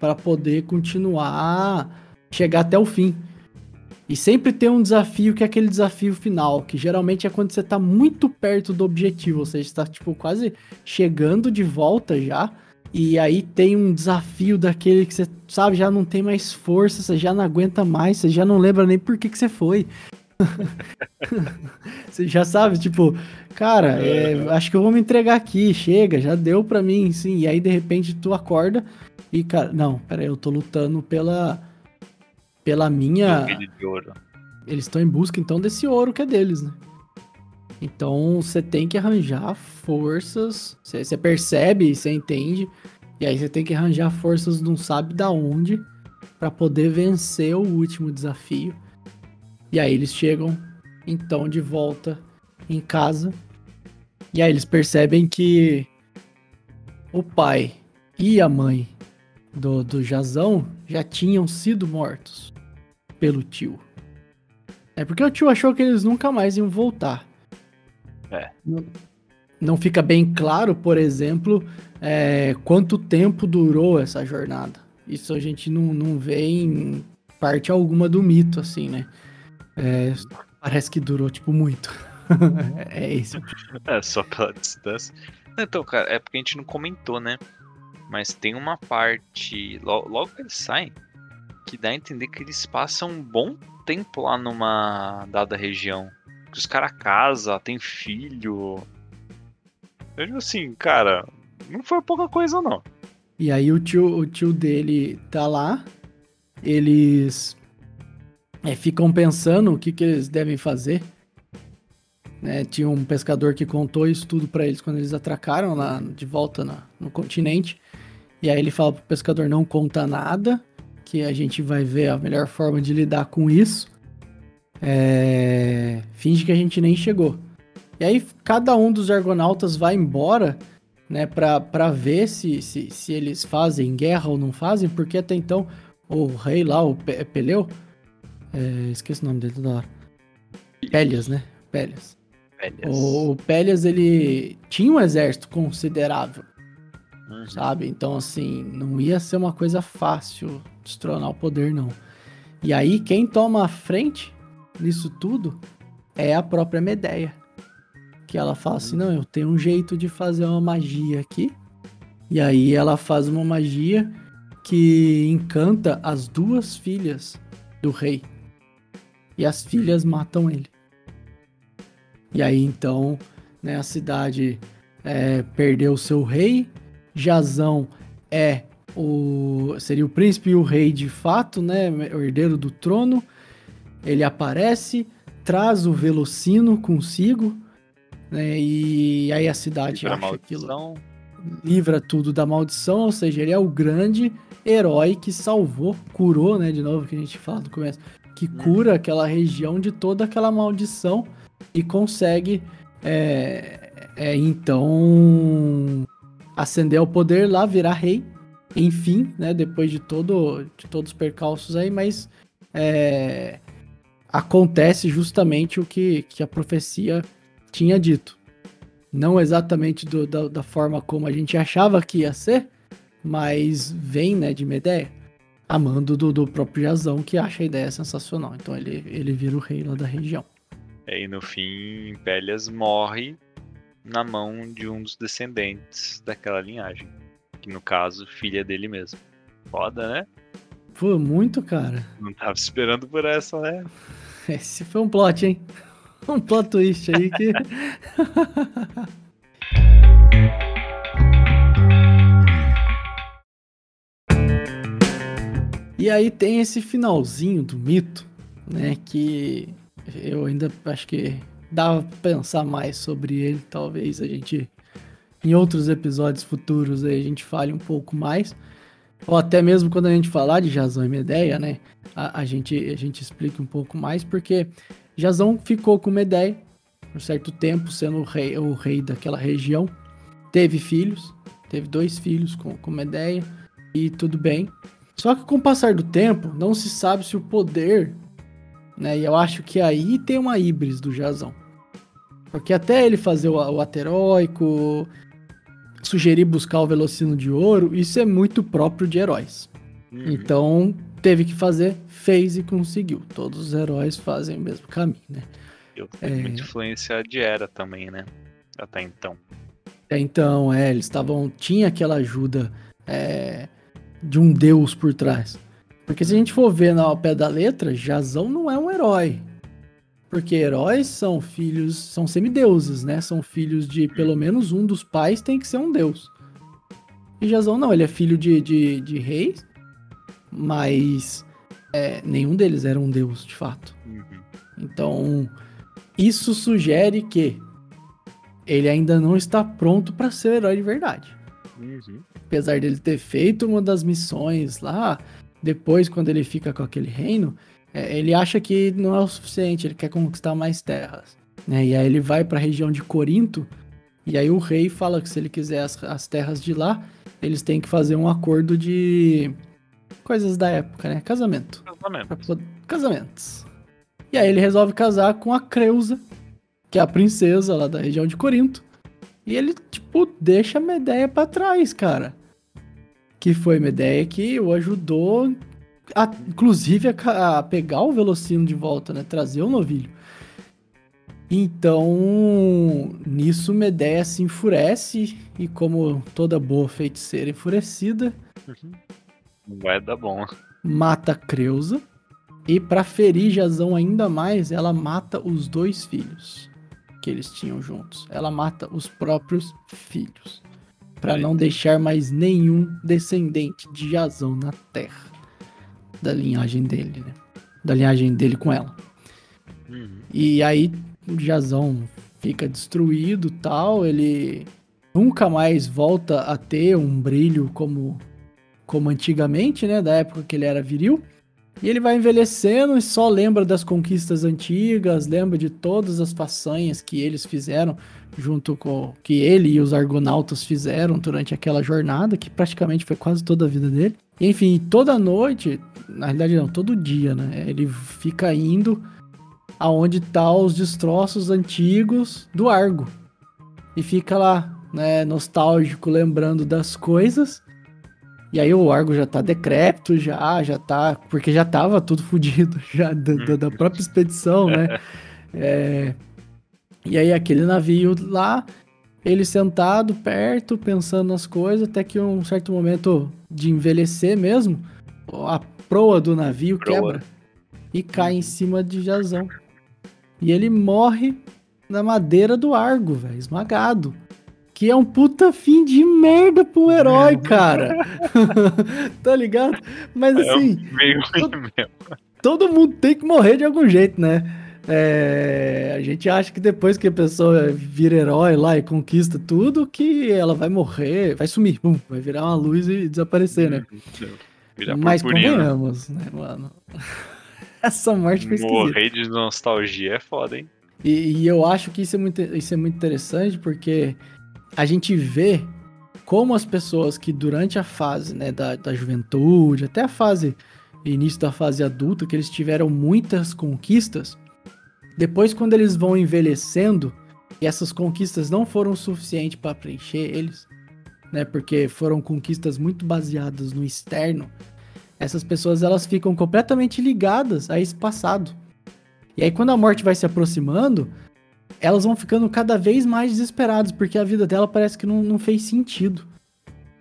pra poder continuar chegar até o fim. E sempre tem um desafio que é aquele desafio final, que geralmente é quando você tá muito perto do objetivo, ou seja, está tipo quase chegando de volta já. E aí tem um desafio daquele que você, sabe, já não tem mais força, você já não aguenta mais, você já não lembra nem por que, que você foi. *laughs* você já sabe, tipo, cara, é, acho que eu vou me entregar aqui, chega, já deu pra mim, sim. E aí de repente tu acorda e, cara, não, peraí, eu tô lutando pela pela minha. Eles estão em busca então desse ouro que é deles, né? Então você tem que arranjar forças. Você percebe, você entende. E aí você tem que arranjar forças não sabe da onde para poder vencer o último desafio. E aí eles chegam então de volta em casa. E aí eles percebem que o pai e a mãe do, do Jazão já tinham sido mortos pelo tio. É porque o tio achou que eles nunca mais iam voltar. É. Não, não fica bem claro, por exemplo, é, quanto tempo durou essa jornada. Isso a gente não, não vê em parte alguma do mito, assim, né? É, parece que durou, tipo, muito. *laughs* é isso. É, só pela distância. Então, cara, é porque a gente não comentou, né? Mas tem uma parte. lo- Logo que eles saem, que dá a entender que eles passam um bom tempo lá numa dada região. Os caras casam, tem filho. Eu digo assim, cara, não foi pouca coisa, não. E aí o tio, o tio dele tá lá, eles é, ficam pensando o que, que eles devem fazer. Né, tinha um pescador que contou isso tudo pra eles quando eles atracaram lá de volta na- no continente. E aí ele fala pro pescador não conta nada, que a gente vai ver a melhor forma de lidar com isso. É, finge que a gente nem chegou. E aí cada um dos argonautas vai embora né, pra, pra ver se, se, se eles fazem guerra ou não fazem, porque até então o rei lá, o Pe- Peleu, é, esqueci o nome dele toda hora. Pélias, né? Pélias. O, o Pélias, ele tinha um exército considerável, Uhum. sabe? Então, assim, não ia ser uma coisa fácil destronar o poder, não. E aí, quem toma a frente nisso tudo é a própria Medeia. Que ela fala assim: não, eu tenho um jeito de fazer uma magia aqui. E aí ela faz uma magia que encanta as duas filhas do rei. E as filhas matam ele. E aí então, né, a cidade é, perdeu o seu rei. Jazão é o seria o príncipe e o rei de fato, né, o herdeiro do trono. Ele aparece, traz o Velocino consigo, né, e aí a cidade Livra acha aquilo livra tudo da maldição, ou seja, ele é o grande herói que salvou, curou, né? De novo, que a gente fala no começo, que cura aquela região de toda aquela maldição e consegue, é, é, então, ascender ao poder lá, virar rei, enfim, né? Depois de, todo, de todos os percalços aí, mas é, acontece justamente o que, que a profecia tinha dito. Não exatamente do, da, da, forma como a gente achava que ia ser, mas vem né, de Medeia, amando do, do próprio Jazão, que acha a ideia sensacional. Então ele, ele vira o rei lá da região. E no fim, Pélias morre na mão de um dos descendentes daquela linhagem. Que no caso, filha dele mesmo. Foda, né? Pô, muito, cara. Não tava esperando por essa, né? *laughs* Esse foi um plot, hein? *laughs* Um plot twist aí que. *laughs* e aí tem esse finalzinho do mito, né? Que eu ainda acho que dava pra pensar mais sobre ele. Talvez a gente, em outros episódios futuros, aí a gente fale um pouco mais. Ou até mesmo quando a gente falar de Jazão e Medeia, né? A, a, gente, a gente explica um pouco mais, porque Jazão ficou com Medeia por certo tempo, sendo o rei, o rei daquela região. Teve filhos, teve dois filhos com, com Medeia, e tudo bem. Só que com o passar do tempo, não se sabe se o poder, né? E eu acho que aí tem uma híbris do Jazão. Porque até ele fazer o, o ateróico, sugerir buscar o Velocino de Ouro, isso é muito próprio de heróis. Uhum. Então, teve que fazer, fez e conseguiu. Todos os heróis fazem o mesmo caminho, né? Eu tenho é... muita influência de Era também, né? Até então. É, então, é, eles estavam. Tinha aquela ajuda é, de um deus por trás. Porque se a gente for ver ao pé da letra, Jazão não é um herói. Porque heróis são filhos, são semideuses, né? São filhos de pelo menos um dos pais tem que ser um deus. E Jazão não, ele é filho de, de, de reis, mas é, nenhum deles era um deus, de fato. Uhum. Então, isso sugere que ele ainda não está pronto para ser o herói de verdade. Uhum. Apesar dele ter feito uma das missões lá, depois, quando ele fica com aquele reino, é, ele acha que não é o suficiente, ele quer conquistar mais terras. Né? E aí ele vai para a região de Corinto, e aí o rei fala que se ele quiser as, as terras de lá, eles têm que fazer um acordo de coisas da época, né? Casamento. Casamento. Casamentos. E aí ele resolve casar com a Creusa, que é a princesa lá da região de Corinto. E ele, tipo, deixa a Medeia pra trás, cara. Que foi Medeia que o ajudou a, inclusive a, a, pegar o Velocino de volta, né? Trazer o novilho. Então, nisso Medeia se enfurece e como toda boa feiticeira enfurecida, vai dar bom. Mata Creusa e para ferir Jazão ainda mais, ela mata os dois filhos que eles tinham juntos. Ela mata os próprios filhos para não deixar mais nenhum descendente de Jazão na Terra da linhagem dele, né? Da linhagem dele com ela. Uhum. E aí Jazão fica destruído, tal, ele nunca mais volta a ter um brilho como como antigamente, né, da época que ele era viril. E ele vai envelhecendo e só lembra das conquistas antigas, lembra de todas as façanhas que eles fizeram junto com que ele e os argonautas fizeram durante aquela jornada, que praticamente foi quase toda a vida dele. E, enfim, toda noite, na realidade não, todo dia, né? Ele fica indo aonde tá os destroços antigos do Argo. E fica lá, né, nostálgico, lembrando das coisas. E aí o Argo já tá decrépito, já, já tá. Porque já tava tudo fodido, *laughs* já da, da, própria expedição, né? *laughs* É, e aí aquele navio lá, ele sentado perto, pensando nas coisas, até que um certo momento de envelhecer mesmo, a proa do navio proa. quebra e cai em cima de Jazão. E ele morre na madeira do Argo, velho, esmagado. Que é um puta fim de merda pra um herói, cara. *laughs* tá ligado? Mas assim. É meio todo, todo mundo tem que morrer de algum jeito, né? É, a gente acha que depois que a pessoa vira herói lá e conquista tudo, que ela vai morrer, vai sumir, pum, vai virar uma luz e desaparecer, né? Virar Mas purpurina. convenhamos, né, mano? *laughs* Essa morte foi esquisita. Morrer de nostalgia é foda, hein? E, e eu acho que isso é, muito, isso é muito interessante porque a gente vê como as pessoas que durante a fase né, da, da juventude, até a fase início da fase adulta, que eles tiveram muitas conquistas, depois quando eles vão envelhecendo e essas conquistas não foram suficientes para preencher eles, né, porque foram conquistas muito baseadas no externo, essas pessoas elas ficam completamente ligadas a esse passado. E aí quando a morte vai se aproximando, elas vão ficando cada vez mais desesperadas, porque a vida dela parece que não, não fez sentido.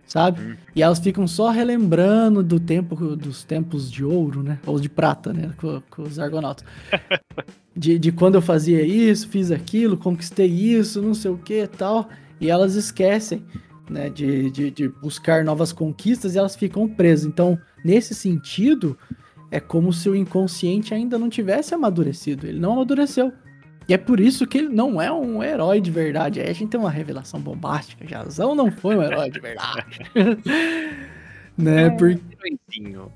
Sabe? Hum. E elas ficam só relembrando do tempo dos tempos de ouro, né? Ou de prata, né? Com, com os argonautas. *laughs* de, de quando eu fazia isso, fiz aquilo, conquistei isso, não sei o que tal. E elas esquecem, né? De, de, de buscar novas conquistas e elas ficam presas. Então, nesse sentido, é como se o inconsciente ainda não tivesse amadurecido. Ele não amadureceu. E é por isso que ele não é um herói de verdade. Aí a gente tem uma revelação bombástica. Jazão não foi um herói de verdade. *laughs* né? Por... Heróizinho.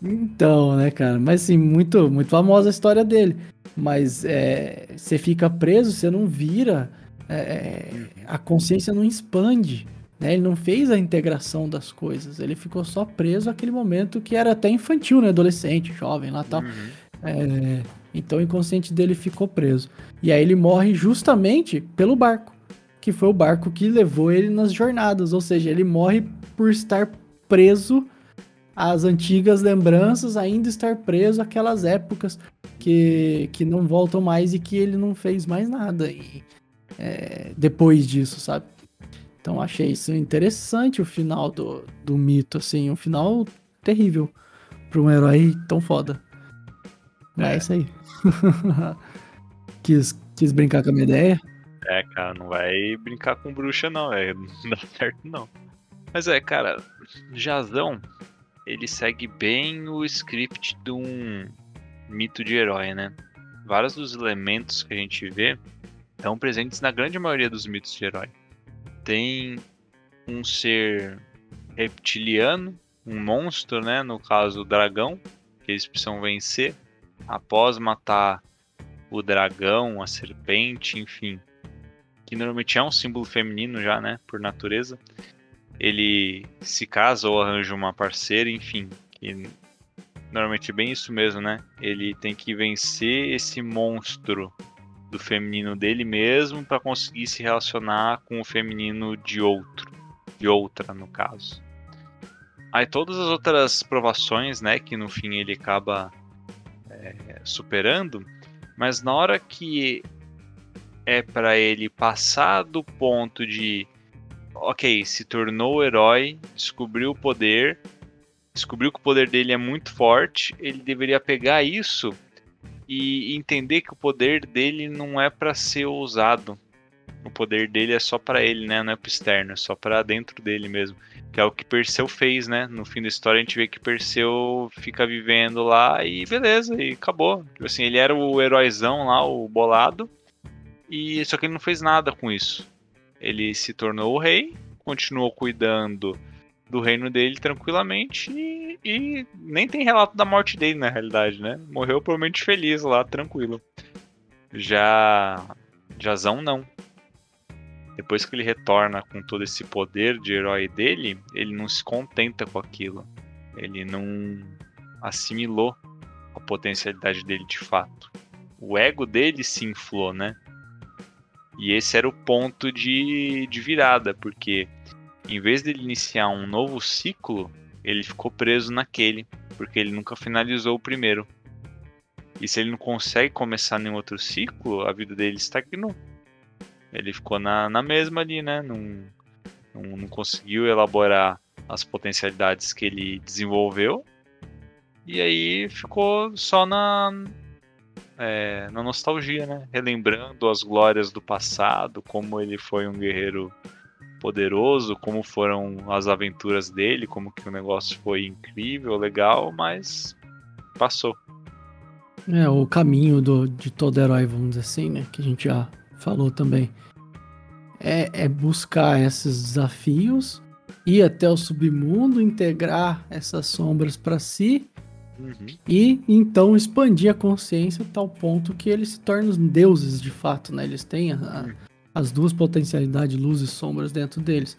Então, né, cara? Mas assim, muito, muito famosa a história dele. Mas é, você fica preso, você não vira. é, a consciência não expande. Né? Ele não fez a integração das coisas. Ele ficou só preso àquele momento que era até infantil, né? Adolescente, jovem lá e tal. Uhum. É, então o inconsciente dele ficou preso. E aí ele morre justamente pelo barco, que foi o barco que levou ele nas jornadas. Ou seja, ele morre por estar preso às antigas lembranças, ainda estar preso àquelas épocas que, que não voltam mais e que ele não fez mais nada e, é, depois disso, sabe? Então achei isso interessante o final do, do mito, assim, um final terrível para um herói tão foda. É, É. isso aí. *laughs* quis, quis brincar com a minha ideia. É, cara, não vai brincar com bruxa, não, é. *laughs* Não dá certo, não. Mas é, cara, Jazão, ele segue bem o script de um mito de herói, né? Vários dos elementos que a gente vê estão presentes na grande maioria dos mitos de herói. Tem um ser reptiliano, um monstro, né? No caso, o dragão, que eles precisam vencer após matar o dragão, a serpente, enfim, que normalmente é um símbolo feminino já, né, por natureza. Ele se casa ou arranja uma parceira, enfim, que normalmente é bem isso mesmo, né? Ele tem que vencer esse monstro do feminino dele mesmo para conseguir se relacionar com o feminino de outro, de outra no caso. Aí todas as outras provações, né, que no fim ele acaba é, superando, mas na hora que é para ele passar do ponto de ok, se tornou herói, descobriu o poder, descobriu que o poder dele é muito forte, ele deveria pegar isso e entender que o poder dele não é para ser usado. O poder dele é só para ele, né? Não é pro externo, é só para dentro dele mesmo. Que é o que Perseu fez, né? No fim da história a gente vê que Perseu fica vivendo lá e beleza, e acabou. Tipo assim, ele era o heróizão lá, o bolado, e só que ele não fez nada com isso. Ele se tornou o rei, continuou cuidando do reino dele tranquilamente e, e nem tem relato da morte dele na realidade, né? Morreu provavelmente feliz lá, tranquilo. Já Jazão não. Depois que ele retorna com todo esse poder de herói dele, ele não se contenta com aquilo. Ele não assimilou a potencialidade dele de fato. O ego dele se inflou, né? E esse era o ponto de, de virada, porque em vez dele iniciar um novo ciclo, ele ficou preso naquele, porque ele nunca finalizou o primeiro. E se ele não consegue começar nenhum outro ciclo, a vida dele estagnou. Ele ficou na, na mesma ali, né? Não, não, não conseguiu elaborar as potencialidades que ele desenvolveu. E aí ficou só na, é, na nostalgia, né? Relembrando as glórias do passado, como ele foi um guerreiro poderoso, como foram as aventuras dele, como que o negócio foi incrível, legal, mas passou. É, o caminho do, de todo herói, vamos dizer assim, né? Que a gente já falou também. É, é buscar esses desafios, ir até o submundo, integrar essas sombras para si Uhum. e então expandir a consciência a tal ponto que eles se tornam deuses de fato, né? Eles têm a- a- Hum. As duas potencialidades, luz e sombras dentro deles.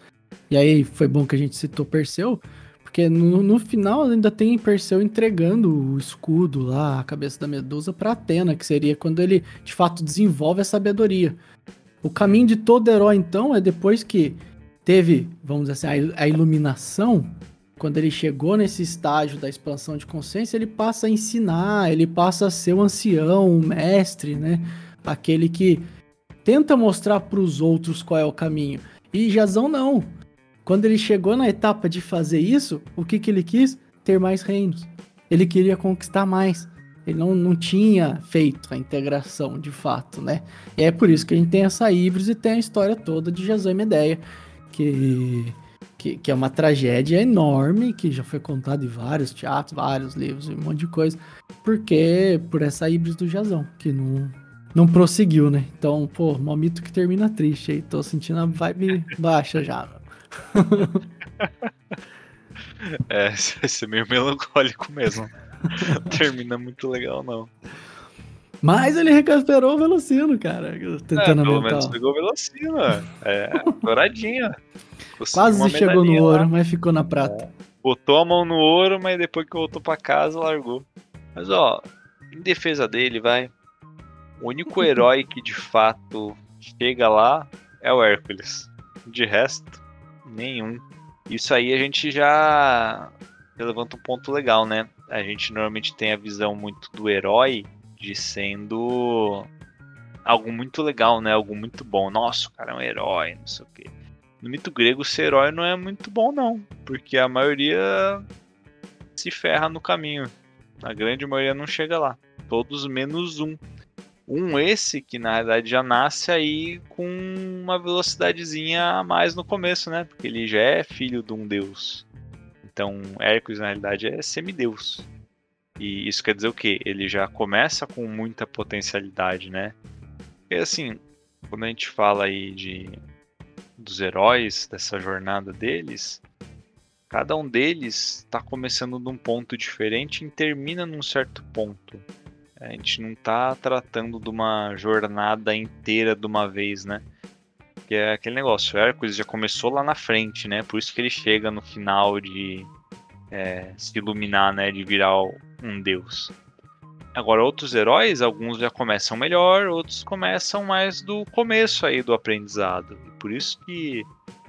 E aí foi bom que a gente citou Perseu, porque no, no final ainda tem Perseu entregando o escudo lá, a cabeça da Medusa para Atena, que seria quando ele de fato desenvolve a sabedoria. O caminho de todo herói então é depois que teve, vamos dizer assim, a il- a iluminação, quando ele chegou nesse estágio da expansão de consciência, ele passa a ensinar, ele passa a ser um ancião, um mestre, né? Aquele que tenta mostrar para os outros qual é o caminho. E Jazão não. Quando ele chegou na etapa de fazer isso, o que, que ele quis? Ter mais reinos. Ele queria conquistar mais. Ele não, não tinha feito a integração de fato, né? E é por isso que a gente tem essa Híbris e tem a história toda de Jazão e Medeia, que, que, que é uma tragédia enorme, que já foi contada em vários teatros, vários livros, um monte de coisa, porque por essa Híbris do Jazão, que não, não prosseguiu, né? Então, pô, mó mito que termina triste aí. Tô sentindo a vibe baixa já. *laughs* É, vai ser meio melancólico mesmo. Termina muito legal, não. Mas ele recasperou o Velocino, cara. É, Tentando pelo aumentar. menos pegou velocina. É, douradinha. Conseguiu Quase chegou no medalhinha lá. ouro, mas ficou na prata. Botou a mão no ouro, mas depois que voltou pra casa, largou. Mas ó, em defesa dele, vai. O único herói que de fato chega lá é o Hércules. De resto, nenhum. Isso aí a gente já levanta um ponto legal, né? A gente normalmente tem a visão muito do herói de sendo algo muito legal, né? Algo muito bom. Nossa, o cara é um herói, não sei o quê. No mito grego, ser herói não é muito bom, não. Porque a maioria se ferra no caminho. A grande maioria não chega lá. Todos menos um. Um esse que na verdade já nasce aí com uma velocidadezinha a mais no começo, né? Porque ele já é filho de um deus. Então Hércules na realidade é semideus. E isso quer dizer o quê? Ele já começa com muita potencialidade, né? Porque assim, quando a gente fala aí de dos heróis, dessa jornada deles, cada um deles está começando de um ponto diferente e termina num certo ponto. A gente não tá tratando de uma jornada inteira de uma vez, né? Que é aquele negócio, o Hércules já começou lá na frente, né? Por isso que ele chega no final de é, se iluminar, né? De virar um deus. Agora, outros heróis, alguns já começam melhor, outros começam mais do começo aí do aprendizado. E por isso que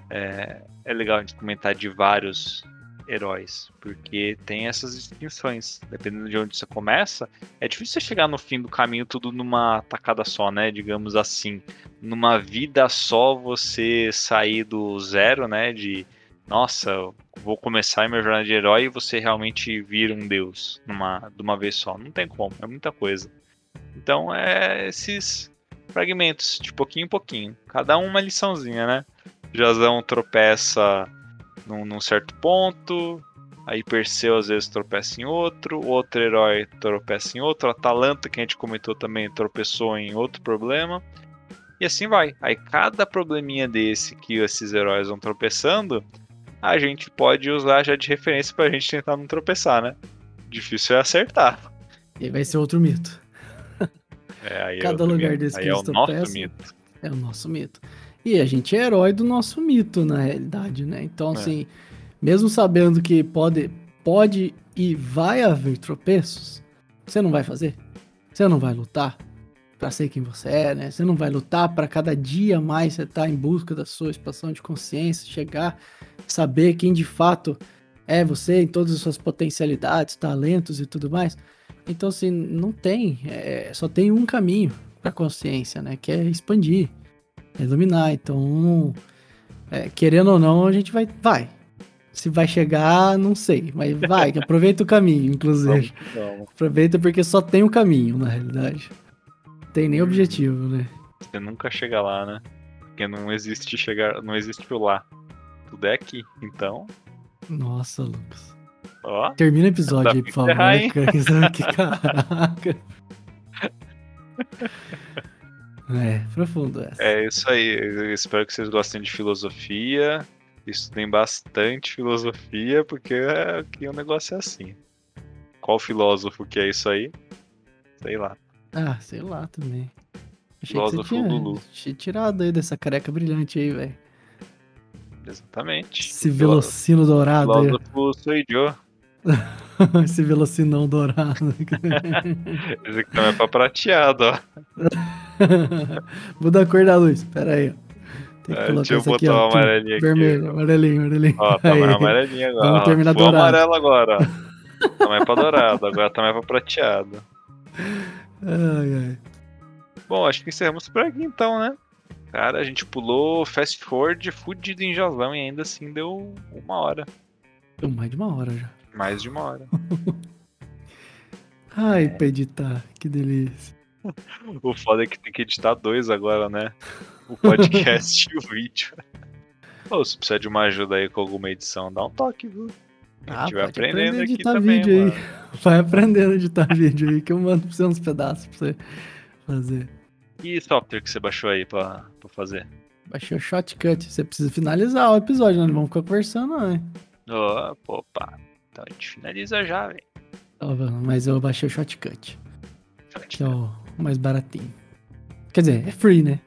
é, é legal a gente comentar de vários heróis, porque tem essas distinções. Dependendo de onde você começa, é difícil você chegar no fim do caminho tudo numa tacada só, né? Digamos assim. Numa vida só você sair do zero, né? De nossa, vou começar minha jornada de herói e você realmente vira um deus numa, de uma vez só. Não tem como, é muita coisa. Então é esses fragmentos, de pouquinho em pouquinho. Cada um uma liçãozinha, né? Jazão tropeça num, num certo ponto, aí Perseu às vezes tropeça em outro, outro herói tropeça em outro, Atalanta, que a gente comentou também, tropeçou em outro problema. E assim vai. Aí cada probleminha desse que esses heróis vão tropeçando, a gente pode usar já de referência pra gente tentar não tropeçar, né? Difícil é acertar. E vai ser outro mito. É, aí Cada é lugar mito. desse aí que é o eles nosso tropeçam. mito. É o nosso mito. E a gente é herói do nosso mito, na realidade, né? Então, É. assim, mesmo sabendo que pode, pode e vai haver tropeços, você não vai fazer? Você não vai lutar pra ser quem você é, né? Você não vai lutar pra cada dia mais você estar em busca da sua expansão de consciência, chegar, saber quem de fato é você em todas as suas potencialidades, talentos e tudo mais. Então, assim, não tem, é, só tem um caminho pra consciência, né? Que é expandir, iluminar. Então, é, querendo ou não, a gente vai, vai. Se vai chegar, não sei, mas vai, que aproveita o caminho, inclusive. Aproveita porque só tem um caminho, na realidade. Não tem nem objetivo, né? você nunca chega lá, né? Porque não existe chegar, não existe o lá. Tudo é aqui. Então, Nossa, Lucas. Ó, Termina o episódio aí, por favor. encerrar, hein? *laughs* caraca. *laughs* *laughs* É, profundo essa. é isso aí. Eu espero que vocês gostem de filosofia. Estudem bastante filosofia, porque é, aqui o negócio é assim. Qual filósofo que é isso aí? Sei lá. Ah, sei lá também. Achei que você Filósofo tinha, Lulu. tinha tirado aí dessa careca brilhante aí, velho. Exatamente. Esse velocino dourado aí. Filósofo sou *laughs* eu. *laughs* Esse velocinão dourado. *laughs* Esse aqui também é pra prateado, ó. *laughs* Muda a cor da luz, pera aí. Tem que É, colocar deixa eu aqui, botar ó. o amarelinho aqui. Vermelho, amarelinho, amarelinho. Ó, tá mais amarelinho agora. Vamos terminar dourado. amarelo agora. Tá mais pra dourado, agora tá mais pra prateado. Ai, ai. Bom, acho que encerramos por aqui então, né? Cara, a gente pulou fast forward fudido em Josão e ainda assim deu uma hora. Deu mais de uma hora já. Mais de uma hora. *laughs* Ai, pra editar, que delícia. O foda é que tem que editar dois agora, né? O *laughs* podcast e o vídeo. Ô, se precisar de uma ajuda aí com alguma edição, dá um toque, viu? A Ah, gente vai pode aprendendo aqui editar também, vídeo aí. mano. Vai aprendendo a editar vídeo aí, que eu mando pra você uns pedaços pra você fazer. Que software que você baixou aí pra, pra fazer? Baixei o shortcut. Você precisa finalizar o episódio, né? Não vamos ficar conversando, não, hein? Ó, opa. Então a gente finaliza já, velho. Tá Mas eu baixei o shortcut, que é o mais baratinho. Quer dizer, é free, né?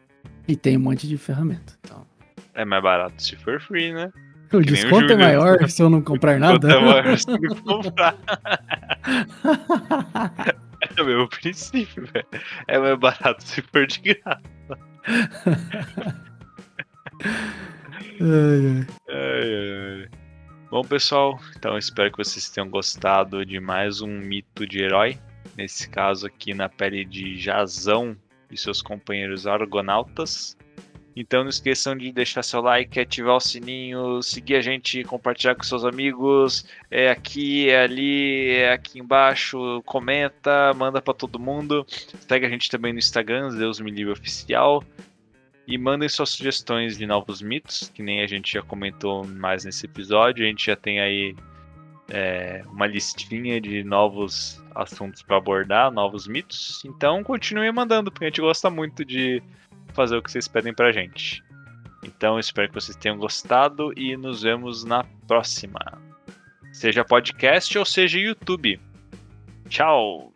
E tem um monte de ferramenta. Então, É mais barato se for free, né? o o desconto é maior se eu não comprar *laughs* nada. Quanto é maior, você tem que comprar. *laughs* É o meu princípio, velho. É mais barato se for de graça. *laughs* Ai, ai. Ai, ai. Bom, pessoal, então espero que vocês tenham gostado de mais um mito de herói. Nesse caso aqui na pele de Jazão e seus companheiros argonautas. Então não esqueçam de deixar seu like, ativar o sininho, seguir a gente, compartilhar com seus amigos. É aqui, é ali, é aqui embaixo. Comenta, manda pra todo mundo. Segue a gente também no Instagram, Deus Me Livre Oficial. E mandem suas sugestões de novos mitos, que nem a gente já comentou mais nesse episódio. A gente já tem aí é, uma listinha de novos assuntos para abordar, novos mitos. Então continuem mandando, porque a gente gosta muito de fazer o que vocês pedem pra gente. Então espero que vocês tenham gostado e nos vemos na próxima. Seja podcast ou seja YouTube. Tchau!